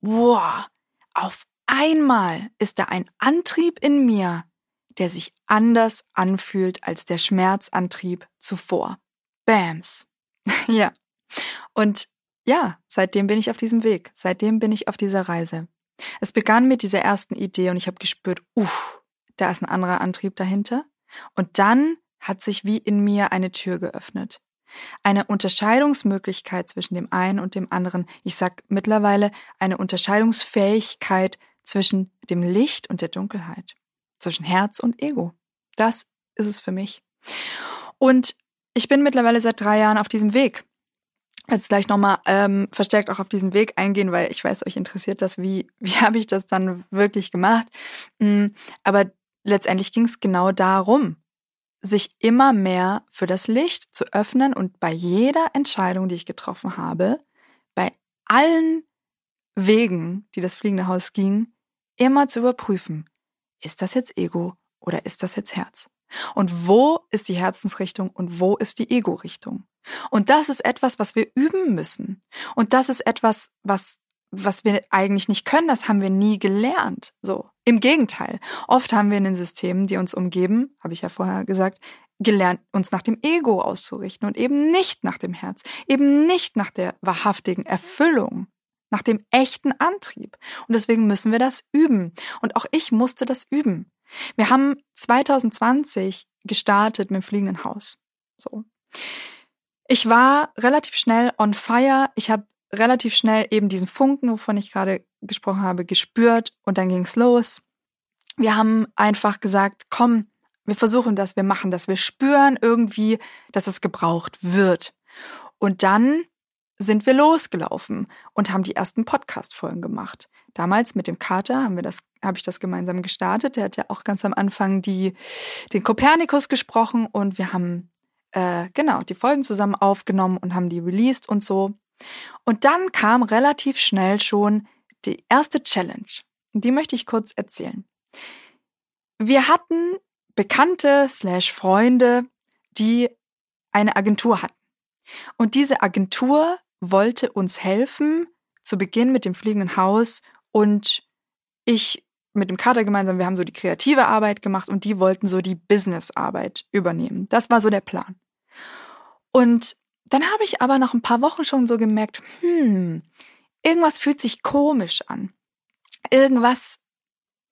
wow, auf einmal ist da ein Antrieb in mir, der sich anders anfühlt als der Schmerzantrieb zuvor. Bams. ja. Und ja, seitdem bin ich auf diesem Weg. Seitdem bin ich auf dieser Reise. Es begann mit dieser ersten Idee und ich habe gespürt, uff, da ist ein anderer Antrieb dahinter. Und dann hat sich wie in mir eine Tür geöffnet. Eine Unterscheidungsmöglichkeit zwischen dem einen und dem anderen. Ich sag mittlerweile eine Unterscheidungsfähigkeit zwischen dem Licht und der Dunkelheit. Zwischen Herz und Ego. Das ist es für mich. Und ich bin mittlerweile seit drei Jahren auf diesem Weg. Jetzt gleich nochmal ähm, verstärkt auch auf diesen Weg eingehen, weil ich weiß, euch interessiert das, wie, wie habe ich das dann wirklich gemacht. Mm, aber letztendlich ging es genau darum, sich immer mehr für das Licht zu öffnen und bei jeder Entscheidung, die ich getroffen habe, bei allen Wegen, die das fliegende Haus ging, immer zu überprüfen, ist das jetzt Ego oder ist das jetzt Herz? Und wo ist die Herzensrichtung und wo ist die Ego-Richtung? Und das ist etwas, was wir üben müssen. Und das ist etwas, was was wir eigentlich nicht können, das haben wir nie gelernt. So. Im Gegenteil. Oft haben wir in den Systemen, die uns umgeben, habe ich ja vorher gesagt, gelernt, uns nach dem Ego auszurichten und eben nicht nach dem Herz, eben nicht nach der wahrhaftigen Erfüllung, nach dem echten Antrieb. Und deswegen müssen wir das üben. Und auch ich musste das üben. Wir haben 2020 gestartet mit dem fliegenden Haus. So. Ich war relativ schnell on fire. Ich habe relativ schnell eben diesen Funken, wovon ich gerade gesprochen habe, gespürt und dann ging's los. Wir haben einfach gesagt, komm, wir versuchen das, wir machen das, wir spüren irgendwie, dass es gebraucht wird. Und dann sind wir losgelaufen und haben die ersten Podcast-Folgen gemacht. Damals mit dem Kater haben wir das, habe ich das gemeinsam gestartet. Der hat ja auch ganz am Anfang die, den Kopernikus gesprochen und wir haben äh, genau die Folgen zusammen aufgenommen und haben die released und so. Und dann kam relativ schnell schon die erste Challenge. Die möchte ich kurz erzählen. Wir hatten Bekannte slash Freunde, die eine Agentur hatten. Und diese Agentur wollte uns helfen, zu Beginn mit dem fliegenden Haus und ich mit dem Kater gemeinsam, wir haben so die kreative Arbeit gemacht und die wollten so die Business-Arbeit übernehmen. Das war so der Plan. Und dann habe ich aber nach ein paar Wochen schon so gemerkt, hm, irgendwas fühlt sich komisch an. Irgendwas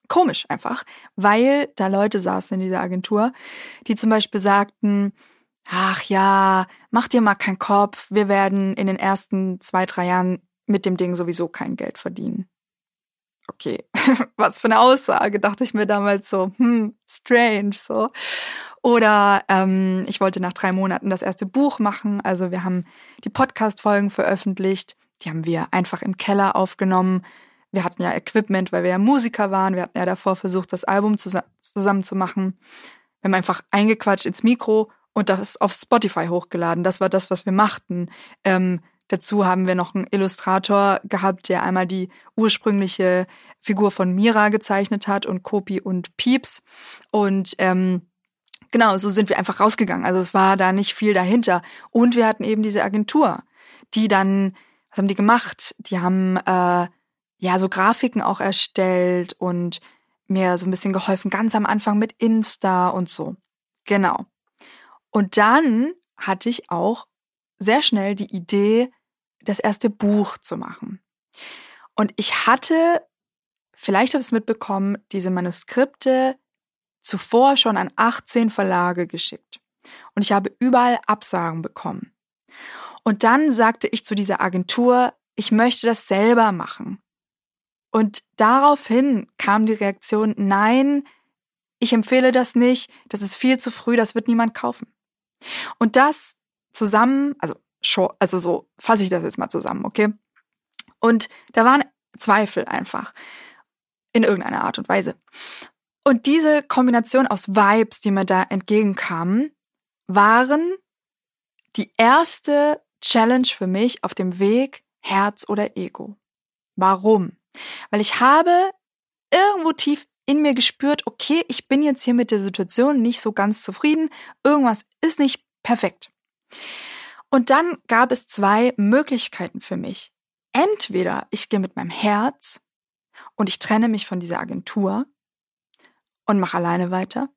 komisch einfach, weil da Leute saßen in dieser Agentur, die zum Beispiel sagten, ach ja, mach dir mal keinen Kopf, wir werden in den ersten zwei, drei Jahren mit dem Ding sowieso kein Geld verdienen. Okay, was für eine Aussage, dachte ich mir damals so, hm, strange, so. Oder ähm, ich wollte nach drei Monaten das erste Buch machen. Also wir haben die Podcast-Folgen veröffentlicht. Die haben wir einfach im Keller aufgenommen. Wir hatten ja Equipment, weil wir ja Musiker waren. Wir hatten ja davor versucht, das Album zusammen zu machen. Wir haben einfach eingequatscht ins Mikro und das auf Spotify hochgeladen. Das war das, was wir machten. Ähm, dazu haben wir noch einen Illustrator gehabt, der einmal die ursprüngliche Figur von Mira gezeichnet hat und Kopi und Pieps. Und ähm, genau, so sind wir einfach rausgegangen. Also es war da nicht viel dahinter. Und wir hatten eben diese Agentur, die dann, was haben die gemacht? Die haben äh, ja so Grafiken auch erstellt und mir so ein bisschen geholfen, ganz am Anfang mit Insta und so. Genau. Und dann hatte ich auch sehr schnell die Idee, das erste Buch zu machen. Und ich hatte, vielleicht habe ich es mitbekommen, diese Manuskripte zuvor schon an 18 Verlage geschickt. Und ich habe überall Absagen bekommen. Und dann sagte ich zu dieser Agentur, ich möchte das selber machen. Und daraufhin kam die Reaktion, nein, ich empfehle das nicht, das ist viel zu früh, das wird niemand kaufen. Und das zusammen, also, also so fasse ich das jetzt mal zusammen, okay? Und da waren Zweifel einfach. In irgendeiner Art und Weise. Und diese Kombination aus Vibes, die mir da entgegenkamen, waren die erste Challenge für mich auf dem Weg Herz oder Ego. Warum? Weil ich habe irgendwo tief in mir gespürt, okay, ich bin jetzt hier mit der Situation nicht so ganz zufrieden, irgendwas ist nicht perfekt. Und dann gab es zwei Möglichkeiten für mich. Entweder ich gehe mit meinem Herz und ich trenne mich von dieser Agentur und mache alleine weiter.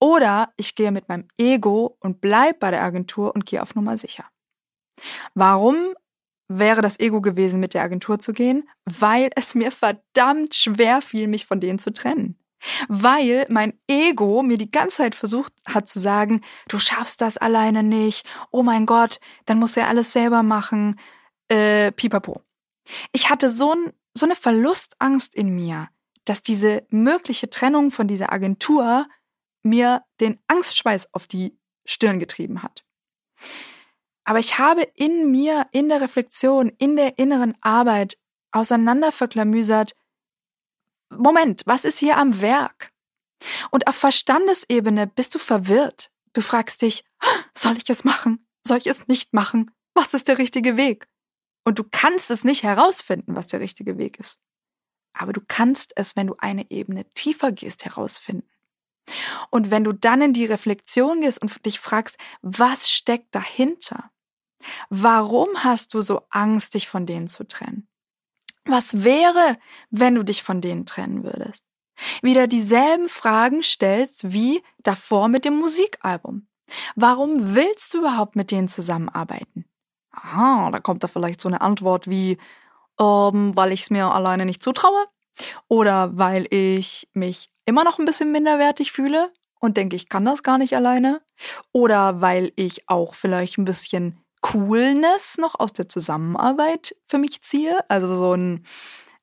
Oder ich gehe mit meinem Ego und bleib bei der Agentur und gehe auf Nummer sicher. Warum wäre das Ego gewesen, mit der Agentur zu gehen? Weil es mir verdammt schwer fiel, mich von denen zu trennen. Weil mein Ego mir die ganze Zeit versucht hat zu sagen, du schaffst das alleine nicht, oh mein Gott, dann musst du ja alles selber machen, äh, pipapo. Ich hatte so, ein, so eine Verlustangst in mir, dass diese mögliche Trennung von dieser Agentur mir den Angstschweiß auf die Stirn getrieben hat. Aber ich habe in mir, in der Reflexion, in der inneren Arbeit auseinanderverklamüsert, Moment, was ist hier am Werk? Und auf Verstandesebene bist du verwirrt. Du fragst dich, soll ich es machen? Soll ich es nicht machen? Was ist der richtige Weg? Und du kannst es nicht herausfinden, was der richtige Weg ist. Aber du kannst es, wenn du eine Ebene tiefer gehst, herausfinden. Und wenn du dann in die Reflexion gehst und dich fragst, was steckt dahinter? Warum hast du so Angst, dich von denen zu trennen? Was wäre, wenn du dich von denen trennen würdest? Wieder dieselben Fragen stellst wie davor mit dem Musikalbum. Warum willst du überhaupt mit denen zusammenarbeiten? Aha, da kommt da vielleicht so eine Antwort wie, ähm, weil ich es mir alleine nicht zutraue oder weil ich mich immer noch ein bisschen minderwertig fühle und denke, ich kann das gar nicht alleine oder weil ich auch vielleicht ein bisschen Coolness noch aus der Zusammenarbeit für mich ziehe, also so ein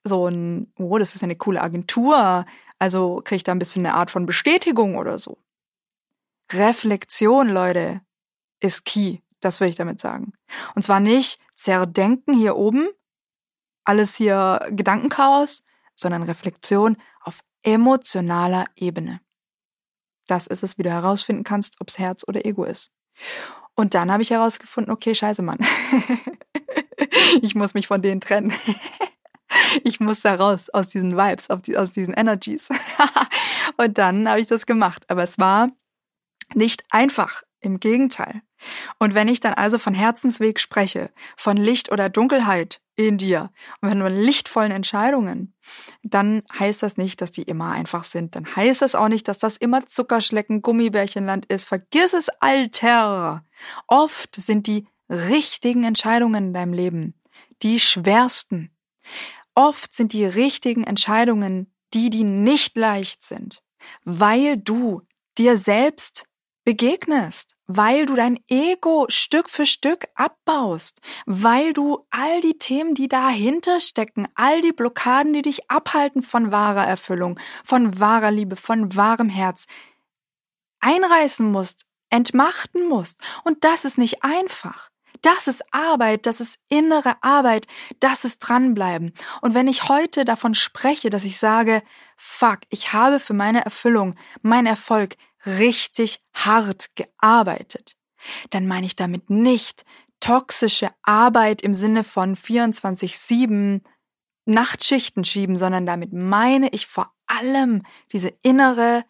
so ein, oh, das ist eine coole Agentur, also kriege ich da ein bisschen eine Art von Bestätigung oder so. Reflexion, Leute, ist key. Das will ich damit sagen. Und zwar nicht zerdenken hier oben, alles hier Gedankenchaos, sondern Reflexion auf emotionaler Ebene. Das ist es, wie du herausfinden kannst, ob es Herz oder Ego ist. Und dann habe ich herausgefunden, okay, scheiße, Mann. ich muss mich von denen trennen. ich muss da raus aus diesen Vibes, aus diesen Energies. und dann habe ich das gemacht. Aber es war nicht einfach. Im Gegenteil. Und wenn ich dann also von Herzensweg spreche, von Licht oder Dunkelheit in dir und wenn von lichtvollen Entscheidungen, dann heißt das nicht, dass die immer einfach sind. Dann heißt das auch nicht, dass das immer Zuckerschlecken, Gummibärchenland ist. Vergiss es, Alter! Oft sind die richtigen Entscheidungen in deinem Leben die schwersten. Oft sind die richtigen Entscheidungen die, die nicht leicht sind, weil du dir selbst begegnest, weil du dein Ego Stück für Stück abbaust, weil du all die Themen, die dahinter stecken, all die Blockaden, die dich abhalten von wahrer Erfüllung, von wahrer Liebe, von wahrem Herz, einreißen musst, entmachten musst. Und das ist nicht einfach. Das ist Arbeit, das ist innere Arbeit, das ist dranbleiben. Und wenn ich heute davon spreche, dass ich sage, fuck, ich habe für meine Erfüllung, mein Erfolg richtig hart gearbeitet, dann meine ich damit nicht toxische Arbeit im Sinne von 24-7 Nachtschichten schieben, sondern damit meine ich vor allem diese innere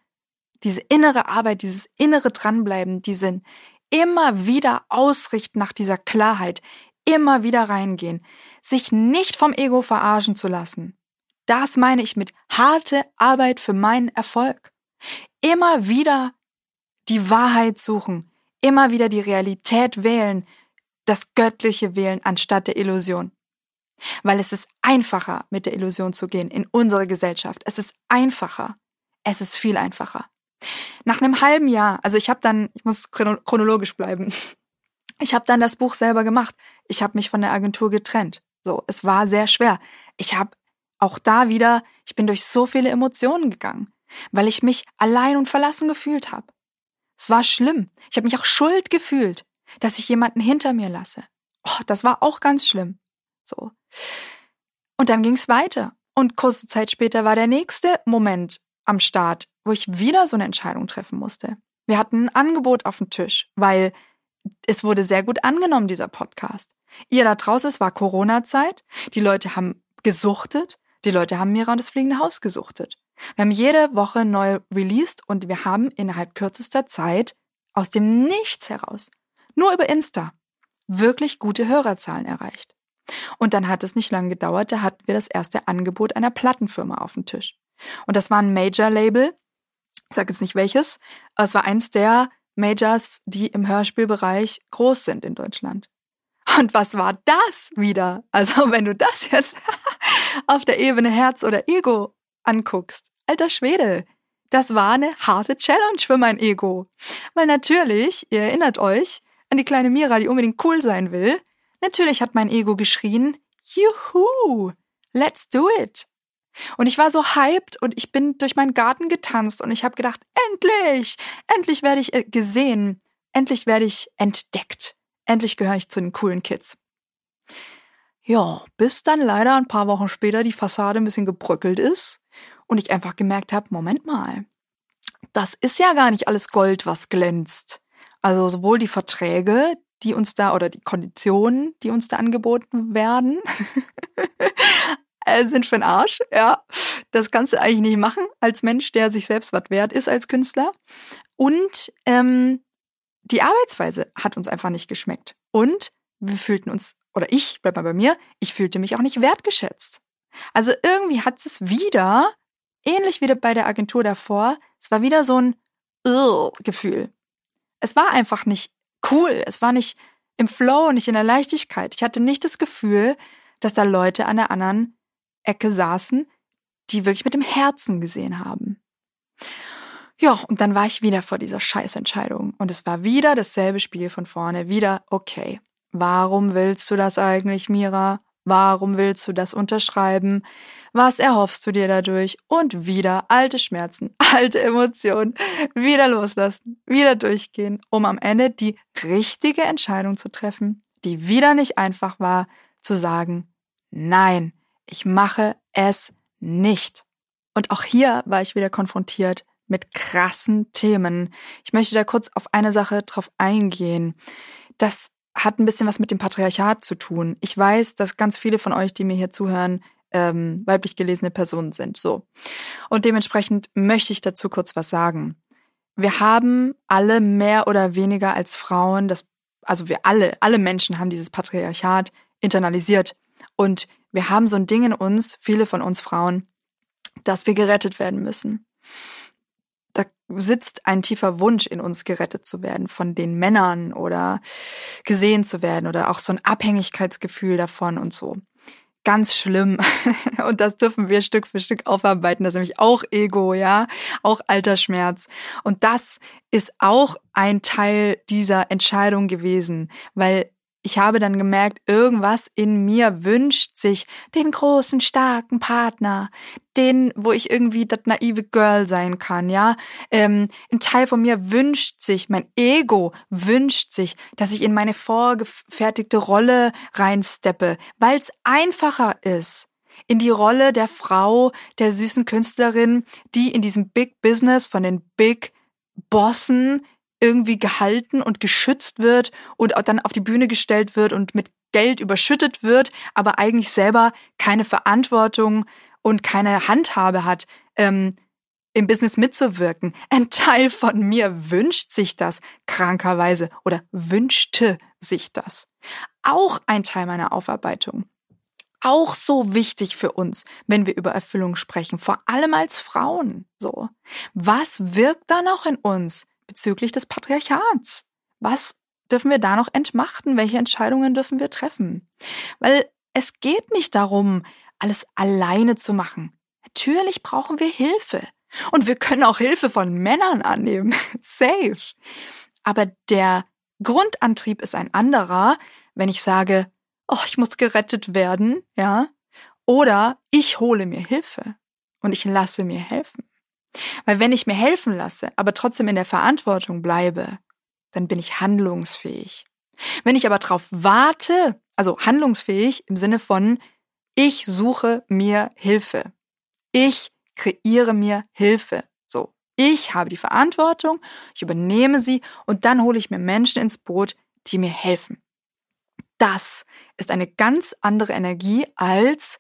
diese innere Arbeit, dieses innere Dranbleiben, diesen immer wieder ausrichten nach dieser Klarheit, immer wieder reingehen, sich nicht vom Ego verarschen zu lassen. Das meine ich mit harte Arbeit für meinen Erfolg. Immer wieder die Wahrheit suchen, immer wieder die Realität wählen, das Göttliche wählen anstatt der Illusion. Weil es ist einfacher, mit der Illusion zu gehen in unsere Gesellschaft. Es ist einfacher. Es ist viel einfacher. Nach einem halben Jahr, also ich habe dann, ich muss chronologisch bleiben, ich habe dann das Buch selber gemacht. Ich habe mich von der Agentur getrennt. So, es war sehr schwer. Ich habe auch da wieder, ich bin durch so viele Emotionen gegangen, weil ich mich allein und verlassen gefühlt habe. Es war schlimm. Ich habe mich auch schuld gefühlt, dass ich jemanden hinter mir lasse. Oh, das war auch ganz schlimm. So. Und dann ging's weiter. Und kurze Zeit später war der nächste Moment am Start, wo ich wieder so eine Entscheidung treffen musste. Wir hatten ein Angebot auf dem Tisch, weil es wurde sehr gut angenommen, dieser Podcast. Ihr da draußen, es war Corona-Zeit, die Leute haben gesuchtet, die Leute haben Mira und das fliegende Haus gesuchtet. Wir haben jede Woche neu released und wir haben innerhalb kürzester Zeit aus dem Nichts heraus, nur über Insta, wirklich gute Hörerzahlen erreicht. Und dann hat es nicht lange gedauert, da hatten wir das erste Angebot einer Plattenfirma auf dem Tisch. Und das war ein Major-Label, ich sage jetzt nicht welches, aber es war eins der Majors, die im Hörspielbereich groß sind in Deutschland. Und was war das wieder? Also wenn du das jetzt auf der Ebene Herz oder Ego anguckst, alter Schwede, das war eine harte Challenge für mein Ego. Weil natürlich, ihr erinnert euch an die kleine Mira, die unbedingt cool sein will, natürlich hat mein Ego geschrien, Juhu, let's do it. Und ich war so hyped und ich bin durch meinen Garten getanzt und ich habe gedacht, endlich, endlich werde ich äh, gesehen, endlich werde ich entdeckt, endlich gehöre ich zu den coolen Kids. Ja, bis dann leider ein paar Wochen später die Fassade ein bisschen gebröckelt ist und ich einfach gemerkt habe, Moment mal, das ist ja gar nicht alles Gold, was glänzt. Also sowohl die Verträge, die uns da oder die Konditionen, die uns da angeboten werden, äh, sind für den Arsch. Ja, das kannst du eigentlich nicht machen als Mensch, der sich selbst was wert ist als Künstler. Und ähm, die Arbeitsweise hat uns einfach nicht geschmeckt. Und wir fühlten uns, oder ich, bleib mal bei mir, ich fühlte mich auch nicht wertgeschätzt. Also irgendwie hat es wieder, ähnlich wie bei der Agentur davor, es war wieder so ein Gefühl. Es war einfach nicht cool. Es war nicht im Flow, nicht in der Leichtigkeit. Ich hatte nicht das Gefühl, dass da Leute an der anderen Ecke saßen, die wirklich mit dem Herzen gesehen haben. Ja, und dann war ich wieder vor dieser Scheißentscheidung. Und es war wieder dasselbe Spiel von vorne. Wieder, okay, warum willst du das eigentlich, Mira? Warum willst du das unterschreiben? Was erhoffst du dir dadurch? Und wieder alte Schmerzen, alte Emotionen, wieder loslassen, wieder durchgehen, um am Ende die richtige Entscheidung zu treffen, die wieder nicht einfach war, zu sagen, nein, ich mache es nicht. Und auch hier war ich wieder konfrontiert mit krassen Themen. Ich möchte da kurz auf eine Sache drauf eingehen. Das hat ein bisschen was mit dem Patriarchat zu tun. Ich weiß, dass ganz viele von euch, die mir hier zuhören, ähm, weiblich gelesene Personen sind. So. Und dementsprechend möchte ich dazu kurz was sagen. Wir haben alle mehr oder weniger als Frauen das, also wir alle, alle Menschen haben dieses Patriarchat internalisiert. Und wir haben so ein Ding in uns, viele von uns Frauen, dass wir gerettet werden müssen. Da sitzt ein tiefer Wunsch in uns, gerettet zu werden von den Männern oder gesehen zu werden oder auch so ein Abhängigkeitsgefühl davon und so. Ganz schlimm. Und das dürfen wir Stück für Stück aufarbeiten. Das ist nämlich auch Ego, ja, auch Altersschmerz. Und das ist auch ein Teil dieser Entscheidung gewesen, weil ich habe dann gemerkt, irgendwas in mir wünscht sich den großen, starken Partner, den, wo ich irgendwie das naive Girl sein kann, ja. Ähm, ein Teil von mir wünscht sich, mein Ego wünscht sich, dass ich in meine vorgefertigte Rolle reinsteppe, weil es einfacher ist in die Rolle der Frau, der süßen Künstlerin, die in diesem Big Business von den Big Bossen irgendwie gehalten und geschützt wird und dann auf die Bühne gestellt wird und mit Geld überschüttet wird, aber eigentlich selber keine Verantwortung und keine Handhabe hat, ähm, im Business mitzuwirken. Ein Teil von mir wünscht sich das krankerweise oder wünschte sich das. Auch ein Teil meiner Aufarbeitung. Auch so wichtig für uns, wenn wir über Erfüllung sprechen, vor allem als Frauen. So. Was wirkt da noch in uns bezüglich des Patriarchats? Was dürfen wir da noch entmachten? Welche Entscheidungen dürfen wir treffen? Weil es geht nicht darum, alles alleine zu machen. Natürlich brauchen wir Hilfe. Und wir können auch Hilfe von Männern annehmen. Safe. Aber der Grundantrieb ist ein anderer, wenn ich sage, oh, ich muss gerettet werden, ja, oder ich hole mir Hilfe und ich lasse mir helfen. Weil wenn ich mir helfen lasse, aber trotzdem in der Verantwortung bleibe, dann bin ich handlungsfähig. Wenn ich aber darauf warte, also handlungsfähig im Sinne von, ich suche mir Hilfe. Ich kreiere mir Hilfe. So. Ich habe die Verantwortung, ich übernehme sie und dann hole ich mir Menschen ins Boot, die mir helfen. Das ist eine ganz andere Energie als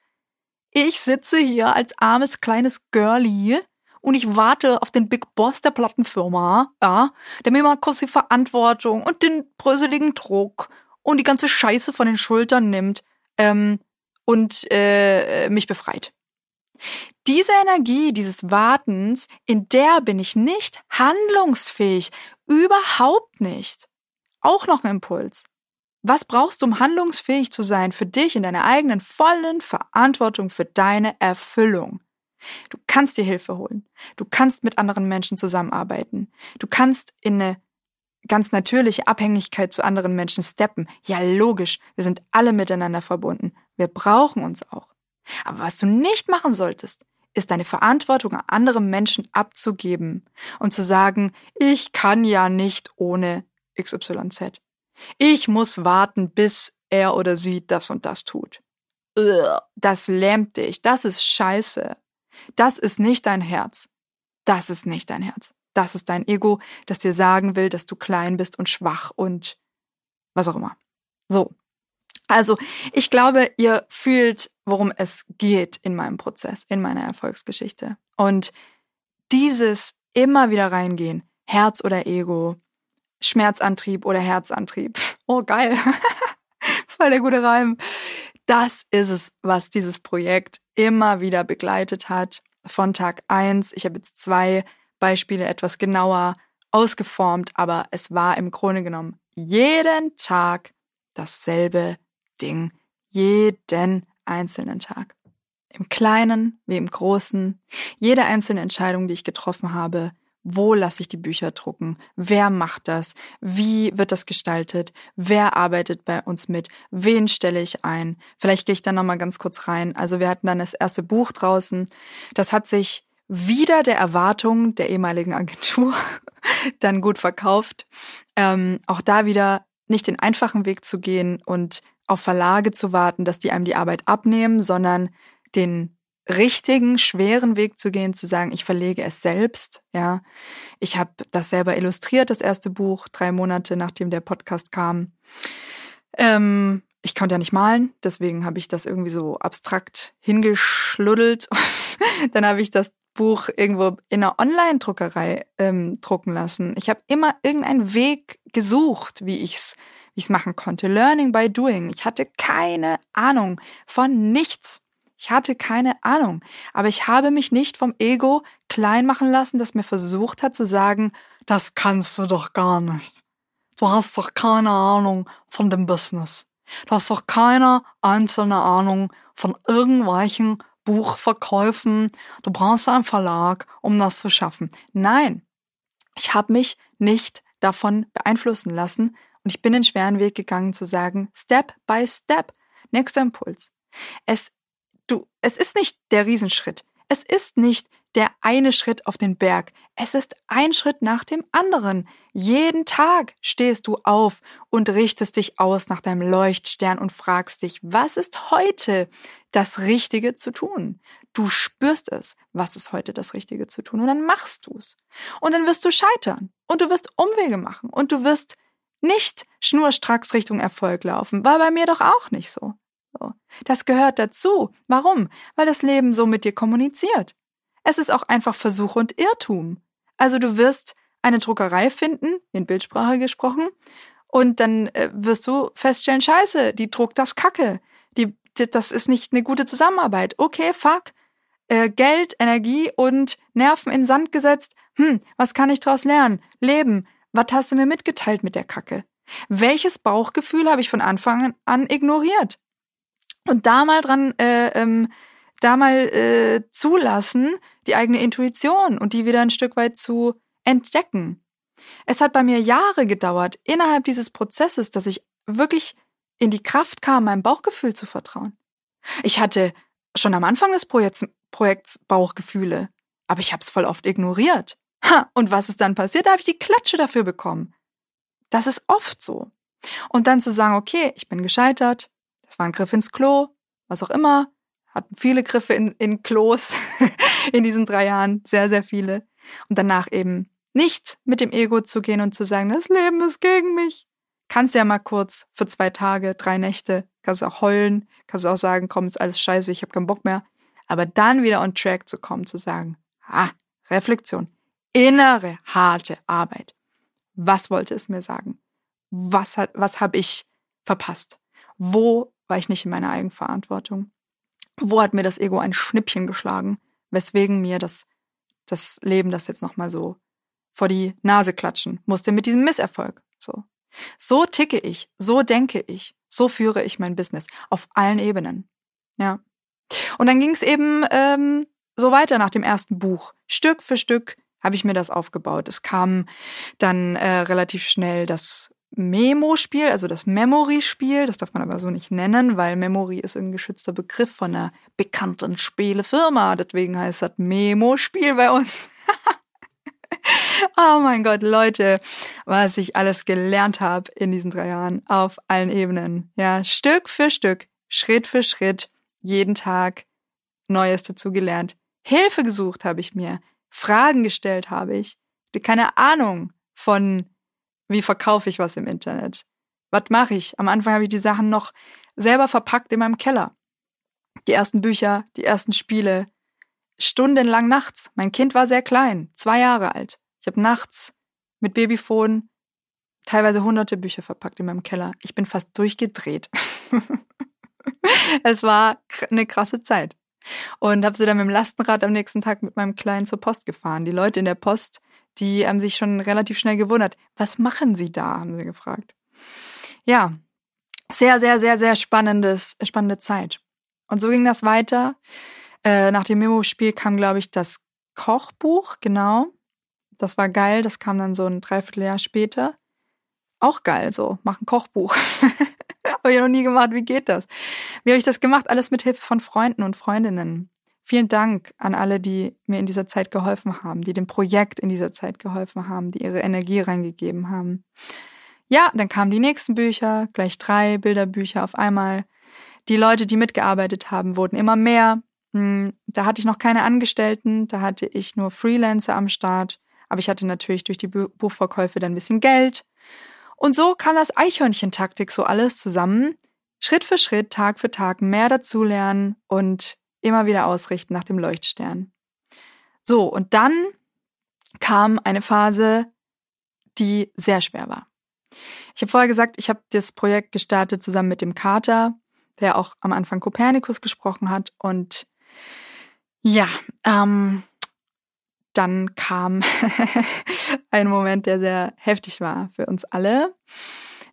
ich sitze hier als armes kleines Girlie und ich warte auf den Big Boss der Plattenfirma, ja, der mir mal kurz die Verantwortung und den bröseligen Druck und die ganze Scheiße von den Schultern nimmt ähm, und äh, mich befreit. Diese Energie dieses Wartens, in der bin ich nicht handlungsfähig, überhaupt nicht. Auch noch ein Impuls. Was brauchst du, um handlungsfähig zu sein für dich in deiner eigenen vollen Verantwortung für deine Erfüllung? Du kannst dir Hilfe holen. Du kannst mit anderen Menschen zusammenarbeiten. Du kannst in eine ganz natürliche Abhängigkeit zu anderen Menschen steppen. Ja, logisch. Wir sind alle miteinander verbunden. Wir brauchen uns auch. Aber was du nicht machen solltest, ist deine Verantwortung an andere Menschen abzugeben und zu sagen, ich kann ja nicht ohne XYZ. Ich muss warten, bis er oder sie das und das tut. Das lähmt dich. Das ist scheiße. Das ist nicht dein Herz. Das ist nicht dein Herz. Das ist dein Ego, das dir sagen will, dass du klein bist und schwach und was auch immer. So. Also, ich glaube, ihr fühlt, worum es geht in meinem Prozess, in meiner Erfolgsgeschichte. Und dieses immer wieder reingehen, Herz oder Ego, Schmerzantrieb oder Herzantrieb. Oh, geil. Voll der gute Reim. Das ist es, was dieses Projekt immer wieder begleitet hat. Von Tag eins. Ich habe jetzt zwei Beispiele etwas genauer ausgeformt, aber es war im Grunde genommen jeden Tag dasselbe Ding. Jeden einzelnen Tag. Im Kleinen wie im Großen. Jede einzelne Entscheidung, die ich getroffen habe, wo lasse ich die Bücher drucken? Wer macht das? Wie wird das gestaltet? Wer arbeitet bei uns mit? Wen stelle ich ein? Vielleicht gehe ich da nochmal ganz kurz rein. Also wir hatten dann das erste Buch draußen. Das hat sich wieder der Erwartung der ehemaligen Agentur dann gut verkauft. Ähm, auch da wieder nicht den einfachen Weg zu gehen und auf Verlage zu warten, dass die einem die Arbeit abnehmen, sondern den richtigen, schweren Weg zu gehen, zu sagen, ich verlege es selbst. Ja, ich habe das selber illustriert, das erste Buch, drei Monate nachdem der Podcast kam. Ähm, ich konnte ja nicht malen, deswegen habe ich das irgendwie so abstrakt hingeschluddelt. Dann habe ich das Buch irgendwo in einer Online-Druckerei ähm, drucken lassen. Ich habe immer irgendeinen Weg gesucht, wie ich's wie ich's machen konnte. Learning by doing. Ich hatte keine Ahnung von nichts. Ich hatte keine Ahnung, aber ich habe mich nicht vom Ego klein machen lassen, das mir versucht hat zu sagen, das kannst du doch gar nicht. Du hast doch keine Ahnung von dem Business. Du hast doch keine einzelne Ahnung von irgendwelchen Buchverkäufen. Du brauchst einen Verlag, um das zu schaffen. Nein, ich habe mich nicht davon beeinflussen lassen und ich bin den schweren Weg gegangen zu sagen, Step by Step, nächster Impuls. Es Du, es ist nicht der Riesenschritt. Es ist nicht der eine Schritt auf den Berg. Es ist ein Schritt nach dem anderen. Jeden Tag stehst du auf und richtest dich aus nach deinem Leuchtstern und fragst dich, was ist heute das Richtige zu tun? Du spürst es, was ist heute das Richtige zu tun und dann machst du es. Und dann wirst du scheitern und du wirst Umwege machen und du wirst nicht schnurstracks Richtung Erfolg laufen. War bei mir doch auch nicht so. Das gehört dazu. Warum? Weil das Leben so mit dir kommuniziert. es ist auch einfach Versuch und Irrtum. Also du wirst eine Druckerei finden, in Bildsprache gesprochen, und dann äh, wirst du feststellen, scheiße, die druckt das Kacke. Die, das ist nicht eine gute Zusammenarbeit. Okay, fuck. Äh, Geld, Energie und Nerven in Sand gesetzt. Hm, was kann ich daraus lernen? Leben. Was hast du mir mitgeteilt mit der Kacke? Welches Bauchgefühl habe ich von Anfang an ignoriert? Und da mal dran, äh, ähm, da mal äh, zulassen, die eigene Intuition und die wieder ein Stück weit zu entdecken. Es hat bei mir Jahre gedauert, innerhalb dieses Prozesses, dass ich wirklich in die Kraft kam, meinem Bauchgefühl zu vertrauen. Ich hatte schon am Anfang des Projekts, Projekts Bauchgefühle, aber ich habe es voll oft ignoriert. Ha, und was ist dann passiert? Da habe ich die Klatsche dafür bekommen. Das ist oft so. Und dann zu sagen, okay, ich bin gescheitert, das war ein Griff ins Klo, was auch immer, hatten viele Griffe in, in Klos in diesen drei Jahren, sehr, sehr viele. Und danach eben nicht mit dem Ego zu gehen und zu sagen, das Leben ist gegen mich. Kannst ja mal kurz für zwei Tage, drei Nächte, kannst auch heulen, kannst auch sagen, komm, ist alles scheiße, ich habe keinen Bock mehr. Aber dann wieder on track zu kommen, zu sagen, ah, Reflexion, innere, harte Arbeit. Was wollte es mir sagen? Was hat, was habe ich verpasst? Wo war ich nicht in meiner Eigenverantwortung? Wo hat mir das Ego ein Schnippchen geschlagen, weswegen mir das, das Leben das jetzt nochmal so vor die Nase klatschen musste mit diesem Misserfolg. So. So ticke ich, so denke ich, so führe ich mein Business auf allen Ebenen. Ja. Und dann ging es eben ähm, so weiter nach dem ersten Buch. Stück für Stück habe ich mir das aufgebaut. Es kam dann äh, relativ schnell das Memo-Spiel, also das Memory-Spiel. Das darf man aber so nicht nennen, weil Memory ist ein geschützter Begriff von einer bekannten Spielefirma. Deswegen heißt das Memo-Spiel bei uns. oh mein Gott, Leute, was ich alles gelernt habe in diesen drei Jahren auf allen Ebenen. Ja, Stück für Stück, Schritt für Schritt, jeden Tag Neues dazu gelernt. Hilfe gesucht habe ich mir, Fragen gestellt habe ich. Keine Ahnung von, wie verkaufe ich was im Internet. Was mache ich? Am Anfang habe ich die Sachen noch selber verpackt in meinem Keller. Die ersten Bücher, die ersten Spiele, stundenlang nachts. Mein Kind war sehr klein, zwei Jahre alt. Ich habe nachts mit Babyphone teilweise hunderte Bücher verpackt in meinem Keller. Ich bin fast durchgedreht. es war eine krasse Zeit. Und habe sie dann mit dem Lastenrad am nächsten Tag mit meinem Kleinen zur Post gefahren. Die Leute in der Post, die haben sich schon relativ schnell gewundert. Was machen sie da? haben sie gefragt. Ja, sehr, sehr, sehr, sehr spannendes, spannende Zeit. Und so ging das weiter. Äh, nach dem Memo-Spiel kam, glaube ich, das Kochbuch, genau. Das war geil, das kam dann so ein Dreivierteljahr später. Auch geil, so, mach ein Kochbuch. habe ich noch nie gemacht, wie geht das? Wie habe ich das gemacht? Alles mit Hilfe von Freunden und Freundinnen. Vielen Dank an alle, die mir in dieser Zeit geholfen haben, die dem Projekt in dieser Zeit geholfen haben, die ihre Energie reingegeben haben. Ja, dann kamen die nächsten Bücher, gleich drei Bilderbücher auf einmal. Die Leute, die mitgearbeitet haben, wurden immer mehr. Hm, da hatte ich noch keine Angestellten, da hatte ich nur Freelancer am Start, aber ich hatte natürlich durch die Buchverkäufe dann ein bisschen Geld. Und so kam das Eichhörnchen-Taktik so alles zusammen. Schritt für Schritt, Tag für Tag mehr dazulernen und immer wieder ausrichten nach dem Leuchtstern. So, und dann kam eine Phase, die sehr schwer war. Ich habe vorher gesagt, ich habe das Projekt gestartet zusammen mit dem Kater, der auch am Anfang Kopernikus gesprochen hat. Und ja, ähm, dann kam ein Moment, der sehr heftig war für uns alle.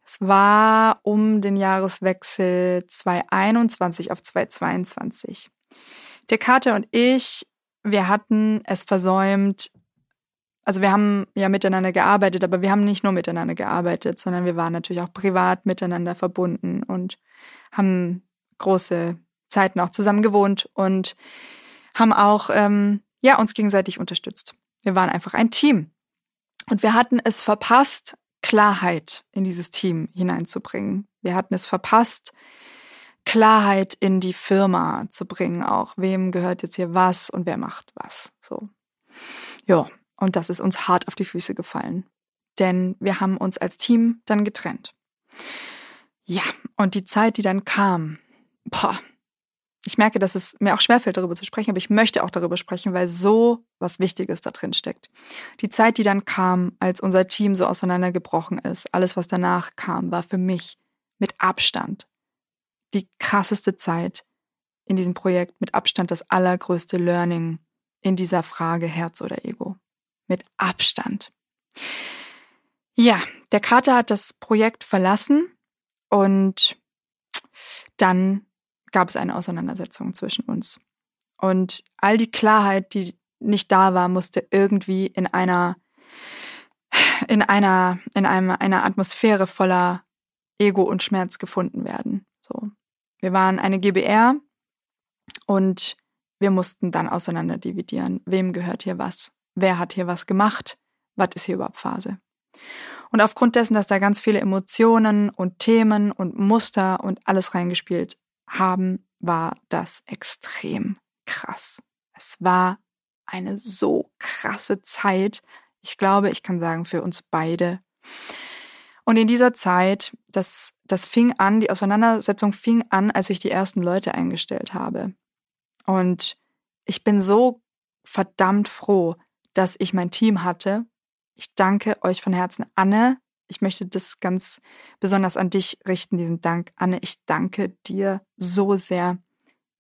Es war um den Jahreswechsel 2021 auf 2022. Der Kater und ich, wir hatten es versäumt, also wir haben ja miteinander gearbeitet, aber wir haben nicht nur miteinander gearbeitet, sondern wir waren natürlich auch privat miteinander verbunden und haben große Zeiten auch zusammen gewohnt und haben auch ähm, ja uns gegenseitig unterstützt. Wir waren einfach ein Team und wir hatten es verpasst, Klarheit in dieses Team hineinzubringen. Wir hatten es verpasst, Klarheit in die Firma zu bringen, auch wem gehört jetzt hier was und wer macht was. So. Ja, und das ist uns hart auf die Füße gefallen. Denn wir haben uns als Team dann getrennt. Ja, und die Zeit, die dann kam, boah, ich merke, dass es mir auch schwerfällt, darüber zu sprechen, aber ich möchte auch darüber sprechen, weil so was Wichtiges da drin steckt. Die Zeit, die dann kam, als unser Team so auseinandergebrochen ist, alles, was danach kam, war für mich mit Abstand die krasseste Zeit in diesem Projekt, mit Abstand das allergrößte Learning in dieser Frage Herz oder Ego. Mit Abstand. Ja, der Kater hat das Projekt verlassen und dann gab es eine Auseinandersetzung zwischen uns. Und all die Klarheit, die nicht da war, musste irgendwie in einer, in einer, in einem, einer Atmosphäre voller Ego und Schmerz gefunden werden. So. Wir waren eine GBR und wir mussten dann auseinander dividieren. Wem gehört hier was? Wer hat hier was gemacht? Was ist hier überhaupt Phase? Und aufgrund dessen, dass da ganz viele Emotionen und Themen und Muster und alles reingespielt haben, war das extrem krass. Es war eine so krasse Zeit. Ich glaube, ich kann sagen, für uns beide. Und in dieser Zeit, das, das fing an, die Auseinandersetzung fing an, als ich die ersten Leute eingestellt habe. Und ich bin so verdammt froh, dass ich mein Team hatte. Ich danke euch von Herzen, Anne, ich möchte das ganz besonders an dich richten, diesen Dank. Anne, ich danke dir so sehr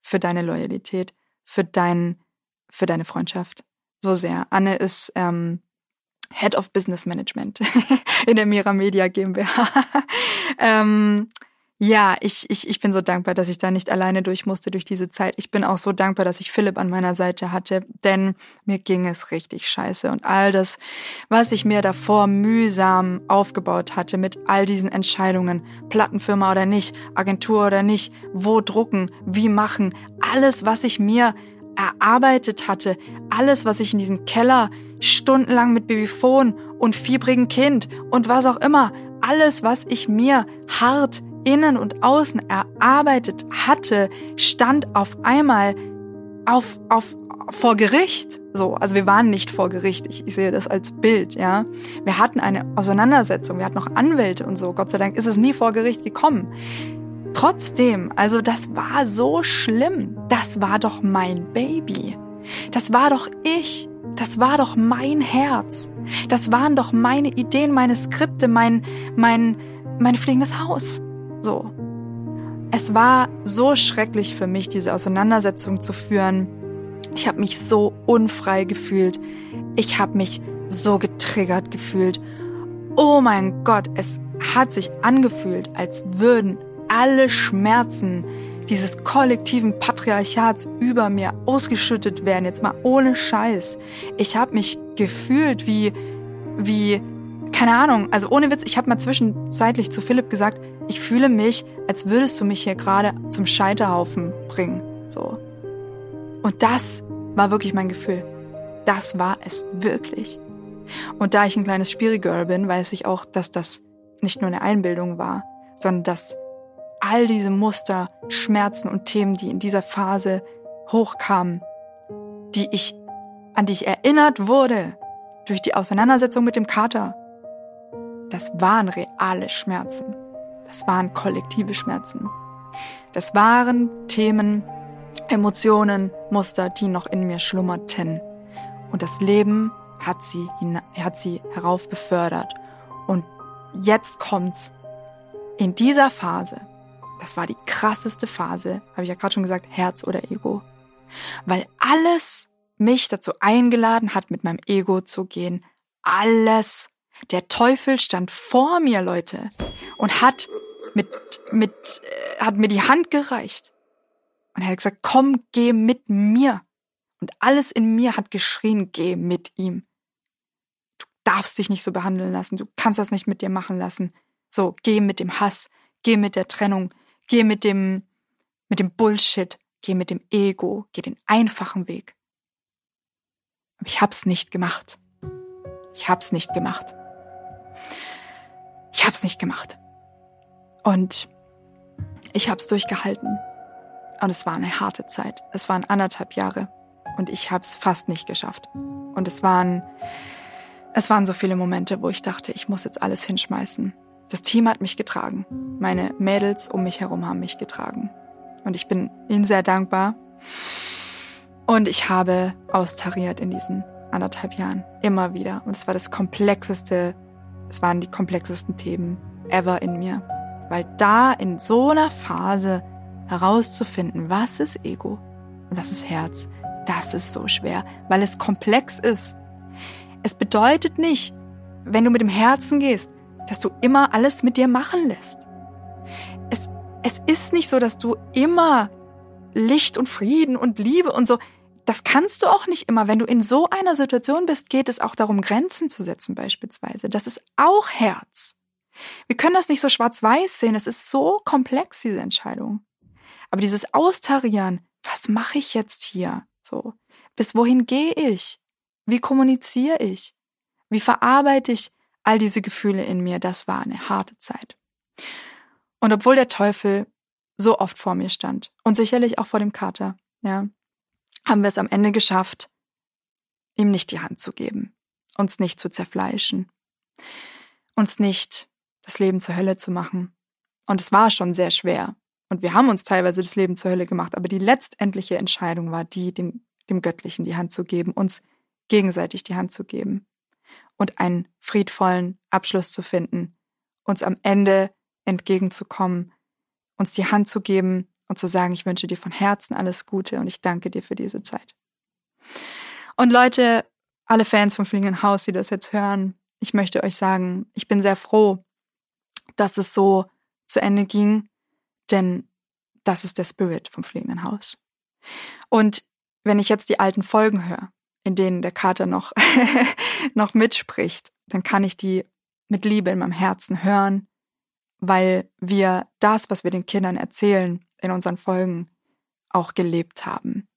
für deine Loyalität, für, dein, für deine Freundschaft. So sehr. Anne ist ähm, Head of Business Management in der Mira Media GmbH. ähm, ja, ich, ich, ich bin so dankbar, dass ich da nicht alleine durch musste durch diese Zeit. Ich bin auch so dankbar, dass ich Philipp an meiner Seite hatte, denn mir ging es richtig scheiße. Und all das, was ich mir davor mühsam aufgebaut hatte mit all diesen Entscheidungen, Plattenfirma oder nicht, Agentur oder nicht, wo drucken, wie machen, alles, was ich mir erarbeitet hatte, alles, was ich in diesem Keller stundenlang mit Babyphon und fiebrigen Kind und was auch immer, alles, was ich mir hart innen und außen erarbeitet hatte, stand auf einmal auf, auf, vor Gericht. So, also wir waren nicht vor Gericht. Ich, ich sehe das als Bild, ja. Wir hatten eine Auseinandersetzung, wir hatten noch Anwälte und so. Gott sei Dank ist es nie vor Gericht gekommen. Trotzdem, also das war so schlimm. Das war doch mein Baby. Das war doch ich. Das war doch mein Herz. Das waren doch meine Ideen, meine Skripte, mein, mein, mein fliegendes Haus. So. Es war so schrecklich für mich, diese Auseinandersetzung zu führen. Ich habe mich so unfrei gefühlt. Ich habe mich so getriggert gefühlt. Oh mein Gott, es hat sich angefühlt, als würden alle Schmerzen dieses kollektiven Patriarchats über mir ausgeschüttet werden, jetzt mal ohne Scheiß. Ich habe mich gefühlt wie wie keine Ahnung, also ohne Witz, ich habe mal zwischenzeitlich zu Philipp gesagt, ich fühle mich, als würdest du mich hier gerade zum Scheiterhaufen bringen, so. Und das war wirklich mein Gefühl. Das war es wirklich. Und da ich ein kleines Spirigirl bin, weiß ich auch, dass das nicht nur eine Einbildung war, sondern dass all diese Muster, Schmerzen und Themen, die in dieser Phase hochkamen, die ich, an die ich erinnert wurde durch die Auseinandersetzung mit dem Kater, das waren reale Schmerzen. Das waren kollektive Schmerzen. Das waren Themen, Emotionen, Muster, die noch in mir schlummerten. Und das Leben hat sie, hat sie heraufbefördert. Und jetzt kommt's. In dieser Phase das war die krasseste Phase, habe ich ja gerade schon gesagt, Herz oder Ego. Weil alles mich dazu eingeladen hat, mit meinem Ego zu gehen. Alles. Der Teufel stand vor mir, Leute, und hat mit, mit, äh, hat mir die Hand gereicht. Und er hat gesagt, komm, geh mit mir. Und alles in mir hat geschrien, geh mit ihm. Du darfst dich nicht so behandeln lassen. Du kannst das nicht mit dir machen lassen. So, geh mit dem Hass. Geh mit der Trennung. Geh mit dem, mit dem Bullshit, geh mit dem Ego, geh den einfachen Weg. Aber ich hab's nicht gemacht. Ich hab's nicht gemacht. Ich hab's nicht gemacht. Und ich hab's durchgehalten. Und es war eine harte Zeit. Es waren anderthalb Jahre. Und ich hab's fast nicht geschafft. Und es waren, es waren so viele Momente, wo ich dachte, ich muss jetzt alles hinschmeißen. Das Team hat mich getragen. Meine Mädels um mich herum haben mich getragen. Und ich bin ihnen sehr dankbar. Und ich habe austariert in diesen anderthalb Jahren. Immer wieder. Und es war das komplexeste, es waren die komplexesten Themen ever in mir. Weil da in so einer Phase herauszufinden, was ist Ego und was ist Herz, das ist so schwer, weil es komplex ist. Es bedeutet nicht, wenn du mit dem Herzen gehst, dass du immer alles mit dir machen lässt. Es, es ist nicht so, dass du immer Licht und Frieden und Liebe und so, das kannst du auch nicht immer. Wenn du in so einer Situation bist, geht es auch darum, Grenzen zu setzen beispielsweise. Das ist auch Herz. Wir können das nicht so schwarz-weiß sehen. Es ist so komplex, diese Entscheidung. Aber dieses Austarieren, was mache ich jetzt hier? So, bis wohin gehe ich? Wie kommuniziere ich? Wie verarbeite ich all diese Gefühle in mir? Das war eine harte Zeit. Und obwohl der Teufel so oft vor mir stand und sicherlich auch vor dem Kater, ja, haben wir es am Ende geschafft, ihm nicht die Hand zu geben, uns nicht zu zerfleischen, uns nicht das Leben zur Hölle zu machen. Und es war schon sehr schwer. Und wir haben uns teilweise das Leben zur Hölle gemacht, aber die letztendliche Entscheidung war die, dem, dem Göttlichen die Hand zu geben, uns gegenseitig die Hand zu geben und einen friedvollen Abschluss zu finden, uns am Ende entgegenzukommen, uns die Hand zu geben und zu sagen, ich wünsche dir von Herzen alles Gute und ich danke dir für diese Zeit. Und Leute, alle Fans vom Fliegenden Haus, die das jetzt hören, ich möchte euch sagen, ich bin sehr froh, dass es so zu Ende ging, denn das ist der Spirit vom Fliegenden Haus. Und wenn ich jetzt die alten Folgen höre, in denen der Kater noch, noch mitspricht, dann kann ich die mit Liebe in meinem Herzen hören, weil wir das, was wir den Kindern erzählen in unseren Folgen, auch gelebt haben.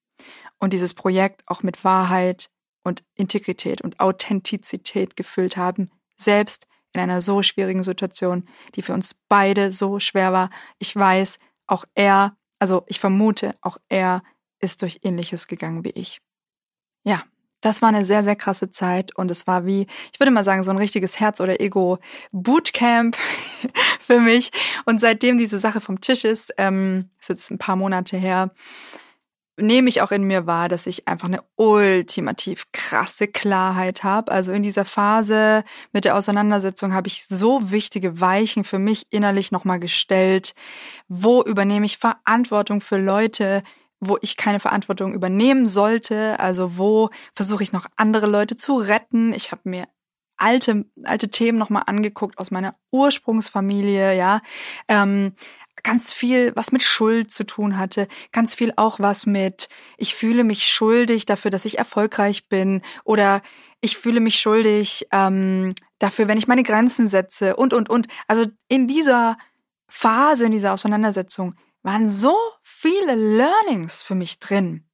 Und dieses Projekt auch mit Wahrheit und Integrität und Authentizität gefüllt haben, selbst in einer so schwierigen Situation, die für uns beide so schwer war. Ich weiß, auch er, also ich vermute, auch er ist durch ähnliches gegangen wie ich. Ja, das war eine sehr, sehr krasse Zeit und es war wie, ich würde mal sagen, so ein richtiges Herz- oder Ego-Bootcamp für mich. Und seitdem diese Sache vom Tisch ist, ähm, ist jetzt ein paar Monate her, nehme ich auch in mir wahr, dass ich einfach eine ultimativ krasse Klarheit habe. Also in dieser Phase mit der Auseinandersetzung habe ich so wichtige Weichen für mich innerlich nochmal gestellt. Wo übernehme ich Verantwortung für Leute, wo ich keine Verantwortung übernehmen sollte? Also wo versuche ich noch andere Leute zu retten? Ich habe mir alte alte Themen nochmal angeguckt aus meiner Ursprungsfamilie, ja. Ähm, ganz viel, was mit Schuld zu tun hatte, ganz viel auch was mit, ich fühle mich schuldig dafür, dass ich erfolgreich bin oder ich fühle mich schuldig ähm, dafür, wenn ich meine Grenzen setze und, und, und. Also in dieser Phase, in dieser Auseinandersetzung waren so viele Learnings für mich drin,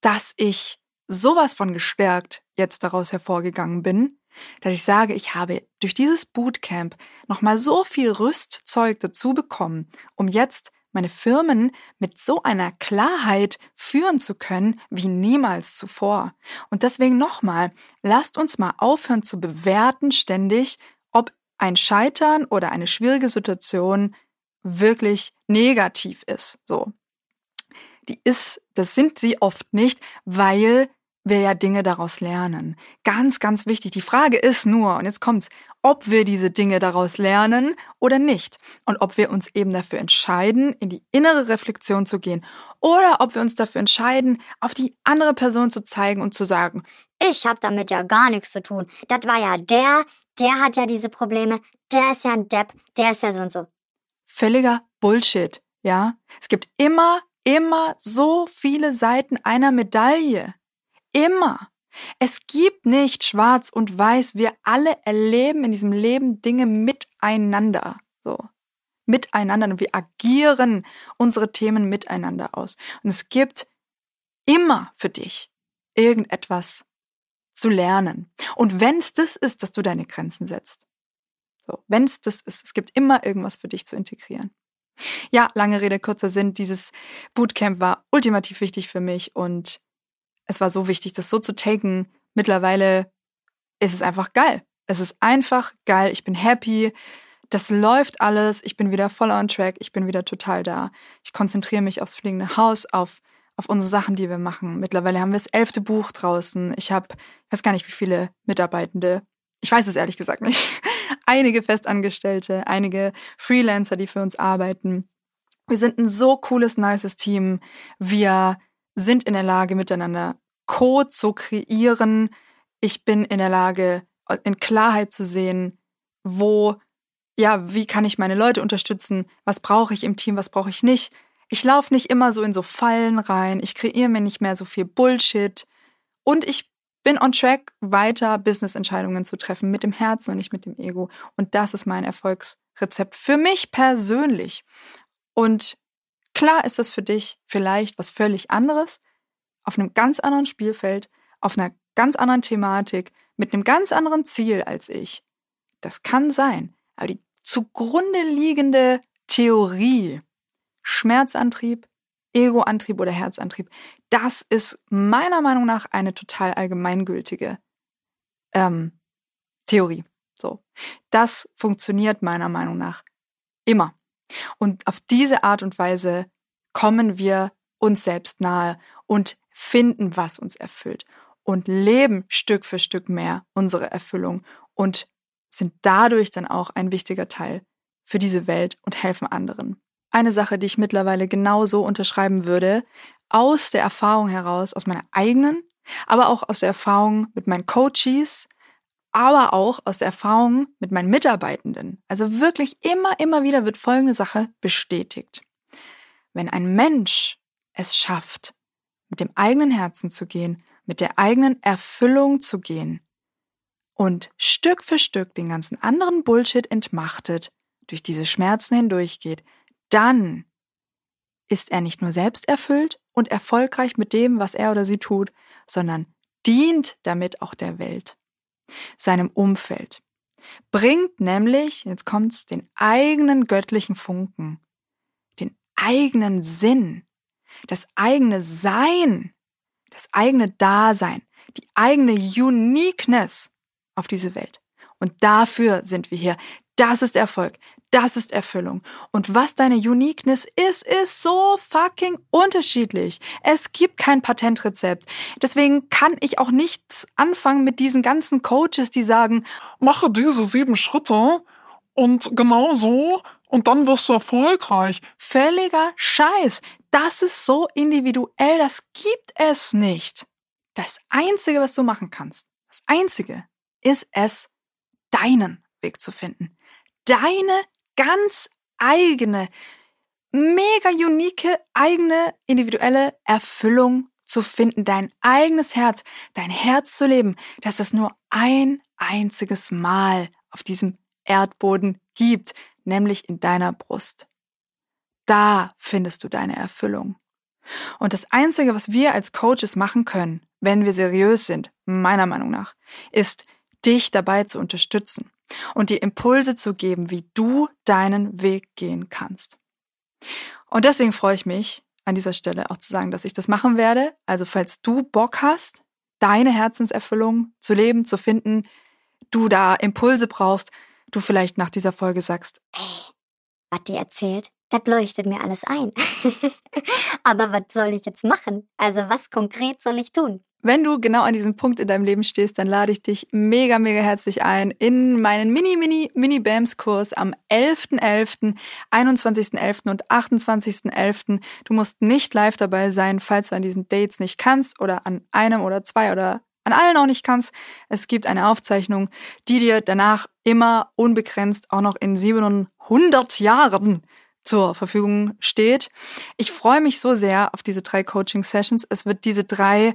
dass ich sowas von gestärkt jetzt daraus hervorgegangen bin dass ich sage, ich habe durch dieses Bootcamp nochmal so viel Rüstzeug dazu bekommen, um jetzt meine Firmen mit so einer Klarheit führen zu können wie niemals zuvor. Und deswegen nochmal, lasst uns mal aufhören zu bewerten ständig, ob ein Scheitern oder eine schwierige Situation wirklich negativ ist. So. Die ist, das sind sie oft nicht, weil wir ja Dinge daraus lernen. Ganz, ganz wichtig. Die Frage ist nur, und jetzt kommt's, ob wir diese Dinge daraus lernen oder nicht. Und ob wir uns eben dafür entscheiden, in die innere Reflexion zu gehen. Oder ob wir uns dafür entscheiden, auf die andere Person zu zeigen und zu sagen, ich habe damit ja gar nichts zu tun. Das war ja der, der hat ja diese Probleme, der ist ja ein Depp, der ist ja so und so. Völliger Bullshit, ja? Es gibt immer, immer so viele Seiten einer Medaille. Immer. Es gibt nicht schwarz und weiß. Wir alle erleben in diesem Leben Dinge miteinander. So. Miteinander. Und wir agieren unsere Themen miteinander aus. Und es gibt immer für dich irgendetwas zu lernen. Und wenn es das ist, dass du deine Grenzen setzt. So, wenn es das ist, es gibt immer irgendwas für dich zu integrieren. Ja, lange Rede, kurzer Sinn. Dieses Bootcamp war ultimativ wichtig für mich und es war so wichtig, das so zu taken. Mittlerweile ist es einfach geil. Es ist einfach geil. Ich bin happy, das läuft alles, ich bin wieder voll on track, ich bin wieder total da. Ich konzentriere mich aufs fliegende Haus, auf, auf unsere Sachen, die wir machen. Mittlerweile haben wir das elfte Buch draußen. Ich habe, ich weiß gar nicht, wie viele Mitarbeitende. Ich weiß es ehrlich gesagt nicht. Einige Festangestellte, einige Freelancer, die für uns arbeiten. Wir sind ein so cooles, nices Team. Wir sind in der Lage, miteinander Code zu kreieren. Ich bin in der Lage, in Klarheit zu sehen, wo, ja, wie kann ich meine Leute unterstützen? Was brauche ich im Team? Was brauche ich nicht? Ich laufe nicht immer so in so Fallen rein. Ich kreiere mir nicht mehr so viel Bullshit. Und ich bin on track, weiter Business-Entscheidungen zu treffen mit dem Herzen und nicht mit dem Ego. Und das ist mein Erfolgsrezept für mich persönlich. Und klar ist das für dich vielleicht was völlig anderes, auf einem ganz anderen Spielfeld, auf einer ganz anderen Thematik, mit einem ganz anderen Ziel als ich. Das kann sein. Aber die zugrunde liegende Theorie, Schmerzantrieb, Egoantrieb oder Herzantrieb, das ist meiner Meinung nach eine total allgemeingültige ähm, Theorie. So, das funktioniert meiner Meinung nach immer. Und auf diese Art und Weise kommen wir uns selbst nahe und finden, was uns erfüllt und leben Stück für Stück mehr unsere Erfüllung und sind dadurch dann auch ein wichtiger Teil für diese Welt und helfen anderen. Eine Sache, die ich mittlerweile genauso unterschreiben würde, aus der Erfahrung heraus, aus meiner eigenen, aber auch aus der Erfahrung mit meinen Coaches, aber auch aus der Erfahrung mit meinen Mitarbeitenden. Also wirklich immer, immer wieder wird folgende Sache bestätigt. Wenn ein Mensch es schafft, mit dem eigenen Herzen zu gehen, mit der eigenen Erfüllung zu gehen und Stück für Stück den ganzen anderen Bullshit entmachtet, durch diese Schmerzen hindurchgeht, dann ist er nicht nur selbst erfüllt und erfolgreich mit dem, was er oder sie tut, sondern dient damit auch der Welt, seinem Umfeld. Bringt nämlich, jetzt kommt's, den eigenen göttlichen Funken, den eigenen Sinn, das eigene Sein, das eigene Dasein, die eigene Uniqueness auf diese Welt. Und dafür sind wir hier. Das ist Erfolg. Das ist Erfüllung. Und was deine Uniqueness ist, ist so fucking unterschiedlich. Es gibt kein Patentrezept. Deswegen kann ich auch nichts anfangen mit diesen ganzen Coaches, die sagen, mache diese sieben Schritte und genau so und dann wirst du erfolgreich. Völliger Scheiß. Das ist so individuell, das gibt es nicht. Das Einzige, was du machen kannst, das Einzige, ist es, deinen Weg zu finden deine ganz eigene, mega unique, eigene, individuelle Erfüllung zu finden, dein eigenes Herz, dein Herz zu leben, dass es nur ein einziges Mal auf diesem Erdboden gibt, nämlich in deiner Brust. Da findest du deine Erfüllung. Und das Einzige, was wir als Coaches machen können, wenn wir seriös sind, meiner Meinung nach, ist, dich dabei zu unterstützen und dir Impulse zu geben, wie du deinen Weg gehen kannst. Und deswegen freue ich mich an dieser Stelle auch zu sagen, dass ich das machen werde. Also falls du Bock hast, deine Herzenserfüllung zu leben, zu finden, du da Impulse brauchst, du vielleicht nach dieser Folge sagst, ey, was die erzählt, das leuchtet mir alles ein. Aber was soll ich jetzt machen? Also was konkret soll ich tun? Wenn du genau an diesem Punkt in deinem Leben stehst, dann lade ich dich mega, mega herzlich ein in meinen Mini, Mini, Mini-BAMS-Kurs am 11.11., 21.11. und 28.11. Du musst nicht live dabei sein, falls du an diesen Dates nicht kannst oder an einem oder zwei oder an allen auch nicht kannst. Es gibt eine Aufzeichnung, die dir danach immer unbegrenzt auch noch in 700 Jahren zur Verfügung steht. Ich freue mich so sehr auf diese drei Coaching-Sessions. Es wird diese drei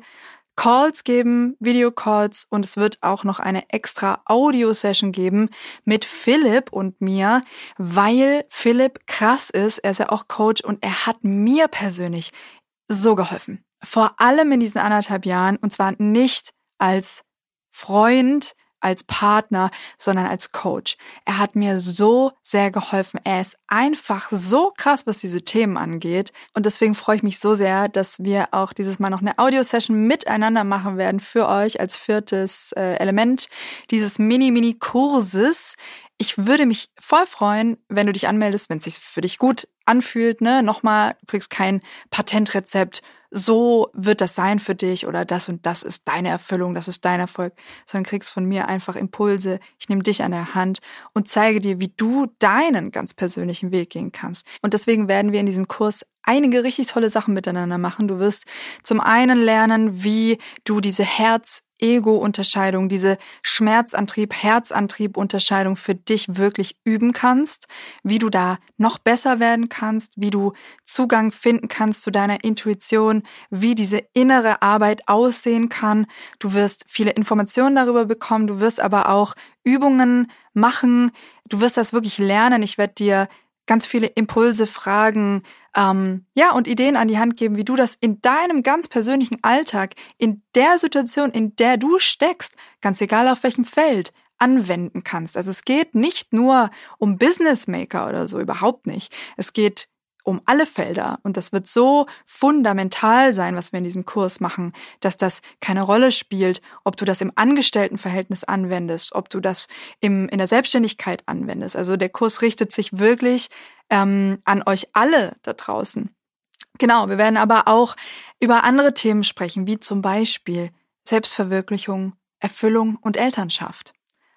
Calls geben, Videocalls und es wird auch noch eine extra Audio-Session geben mit Philipp und mir, weil Philipp krass ist. Er ist ja auch Coach und er hat mir persönlich so geholfen. Vor allem in diesen anderthalb Jahren und zwar nicht als Freund, als Partner, sondern als Coach. Er hat mir so sehr geholfen. Er ist einfach so krass, was diese Themen angeht. Und deswegen freue ich mich so sehr, dass wir auch dieses Mal noch eine Audio-Session miteinander machen werden für euch als viertes äh, Element dieses Mini-Mini-Kurses. Ich würde mich voll freuen, wenn du dich anmeldest, wenn es sich für dich gut anfühlt. Ne? Nochmal, du kriegst kein Patentrezept, so wird das sein für dich oder das und das ist deine Erfüllung, das ist dein Erfolg, sondern kriegst von mir einfach Impulse. Ich nehme dich an der Hand und zeige dir, wie du deinen ganz persönlichen Weg gehen kannst. Und deswegen werden wir in diesem Kurs einige richtig tolle Sachen miteinander machen. Du wirst zum einen lernen, wie du diese Herz Ego-Unterscheidung, diese Schmerzantrieb, Herzantrieb-Unterscheidung für dich wirklich üben kannst, wie du da noch besser werden kannst, wie du Zugang finden kannst zu deiner Intuition, wie diese innere Arbeit aussehen kann. Du wirst viele Informationen darüber bekommen, du wirst aber auch Übungen machen, du wirst das wirklich lernen. Ich werde dir ganz viele Impulse, Fragen, ähm, ja, und Ideen an die Hand geben, wie du das in deinem ganz persönlichen Alltag, in der Situation, in der du steckst, ganz egal auf welchem Feld, anwenden kannst. Also es geht nicht nur um Business Maker oder so, überhaupt nicht. Es geht um alle Felder. Und das wird so fundamental sein, was wir in diesem Kurs machen, dass das keine Rolle spielt, ob du das im Angestelltenverhältnis anwendest, ob du das im, in der Selbstständigkeit anwendest. Also der Kurs richtet sich wirklich ähm, an euch alle da draußen. Genau, wir werden aber auch über andere Themen sprechen, wie zum Beispiel Selbstverwirklichung, Erfüllung und Elternschaft.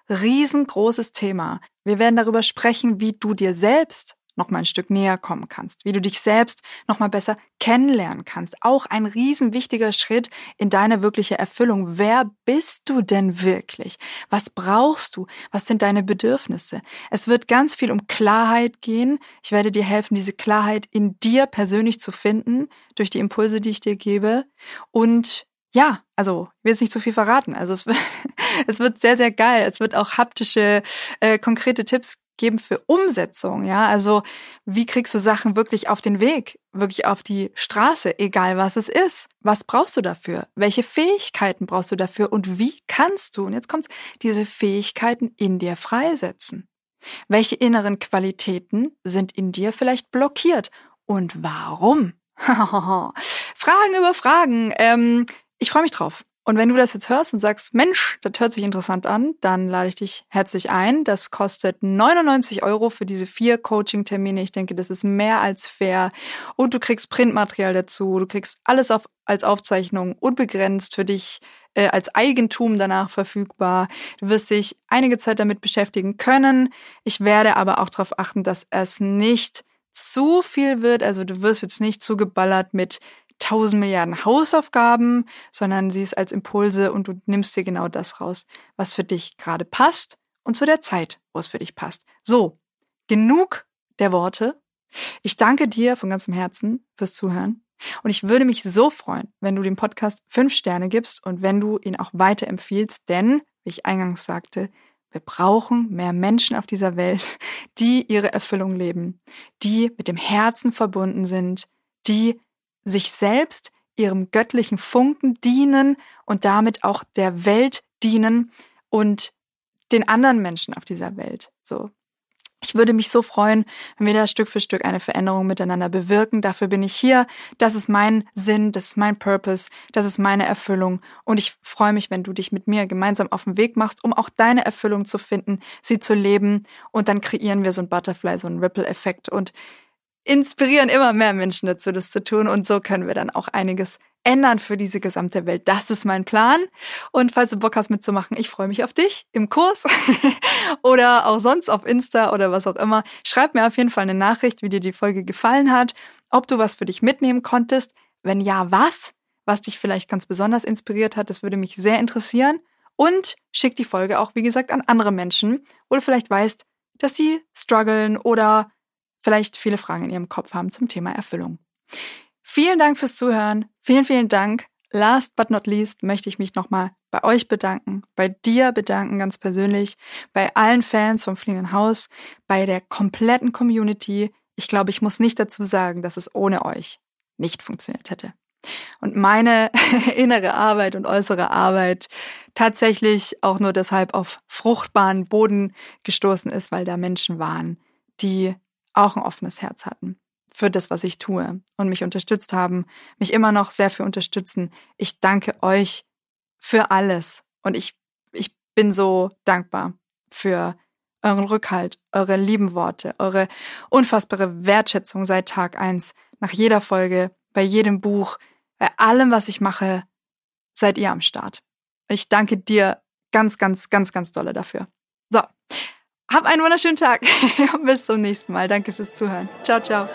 Riesengroßes Thema. Wir werden darüber sprechen, wie du dir selbst noch mal ein Stück näher kommen kannst, wie du dich selbst noch mal besser kennenlernen kannst. Auch ein riesen wichtiger Schritt in deine wirkliche Erfüllung. Wer bist du denn wirklich? Was brauchst du? Was sind deine Bedürfnisse? Es wird ganz viel um Klarheit gehen. Ich werde dir helfen, diese Klarheit in dir persönlich zu finden durch die Impulse, die ich dir gebe und ja, also will jetzt nicht zu viel verraten. Also es wird, es wird sehr, sehr geil. Es wird auch haptische, äh, konkrete Tipps geben für Umsetzung, ja. Also wie kriegst du Sachen wirklich auf den Weg, wirklich auf die Straße, egal was es ist? Was brauchst du dafür? Welche Fähigkeiten brauchst du dafür? Und wie kannst du, und jetzt kommt's, diese Fähigkeiten in dir freisetzen? Welche inneren Qualitäten sind in dir vielleicht blockiert? Und warum? Fragen über Fragen. Ähm, ich freue mich drauf. Und wenn du das jetzt hörst und sagst, Mensch, das hört sich interessant an, dann lade ich dich herzlich ein. Das kostet 99 Euro für diese vier Coaching-Termine. Ich denke, das ist mehr als fair. Und du kriegst Printmaterial dazu. Du kriegst alles auf, als Aufzeichnung unbegrenzt für dich äh, als Eigentum danach verfügbar. Du wirst dich einige Zeit damit beschäftigen können. Ich werde aber auch darauf achten, dass es nicht zu viel wird. Also du wirst jetzt nicht zugeballert mit tausend Milliarden Hausaufgaben, sondern siehst als Impulse und du nimmst dir genau das raus, was für dich gerade passt und zu der Zeit, wo es für dich passt. So, genug der Worte. Ich danke dir von ganzem Herzen fürs Zuhören. Und ich würde mich so freuen, wenn du dem Podcast fünf Sterne gibst und wenn du ihn auch weiterempfiehlst, denn, wie ich eingangs sagte, wir brauchen mehr Menschen auf dieser Welt, die ihre Erfüllung leben, die mit dem Herzen verbunden sind, die sich selbst, ihrem göttlichen Funken dienen und damit auch der Welt dienen und den anderen Menschen auf dieser Welt. So. Ich würde mich so freuen, wenn wir da Stück für Stück eine Veränderung miteinander bewirken. Dafür bin ich hier. Das ist mein Sinn, das ist mein Purpose, das ist meine Erfüllung. Und ich freue mich, wenn du dich mit mir gemeinsam auf den Weg machst, um auch deine Erfüllung zu finden, sie zu leben. Und dann kreieren wir so ein Butterfly, so einen Ripple-Effekt. Und inspirieren immer mehr Menschen dazu, das zu tun. Und so können wir dann auch einiges ändern für diese gesamte Welt. Das ist mein Plan. Und falls du Bock hast mitzumachen, ich freue mich auf dich im Kurs oder auch sonst auf Insta oder was auch immer. Schreib mir auf jeden Fall eine Nachricht, wie dir die Folge gefallen hat, ob du was für dich mitnehmen konntest. Wenn ja, was? Was dich vielleicht ganz besonders inspiriert hat, das würde mich sehr interessieren. Und schick die Folge auch, wie gesagt, an andere Menschen, wo du vielleicht weißt, dass sie strugglen oder vielleicht viele Fragen in Ihrem Kopf haben zum Thema Erfüllung. Vielen Dank fürs Zuhören. Vielen, vielen Dank. Last but not least möchte ich mich nochmal bei euch bedanken, bei dir bedanken ganz persönlich, bei allen Fans vom Fliegenden Haus, bei der kompletten Community. Ich glaube, ich muss nicht dazu sagen, dass es ohne euch nicht funktioniert hätte. Und meine innere Arbeit und äußere Arbeit tatsächlich auch nur deshalb auf fruchtbaren Boden gestoßen ist, weil da Menschen waren, die auch ein offenes Herz hatten für das, was ich tue und mich unterstützt haben, mich immer noch sehr für unterstützen. Ich danke euch für alles und ich, ich bin so dankbar für euren Rückhalt, eure lieben Worte, eure unfassbare Wertschätzung seit Tag eins, nach jeder Folge, bei jedem Buch, bei allem, was ich mache, seid ihr am Start. Ich danke dir ganz, ganz, ganz, ganz dolle dafür. So, hab einen wunderschönen Tag. Bis zum nächsten Mal. Danke fürs Zuhören. Ciao, ciao.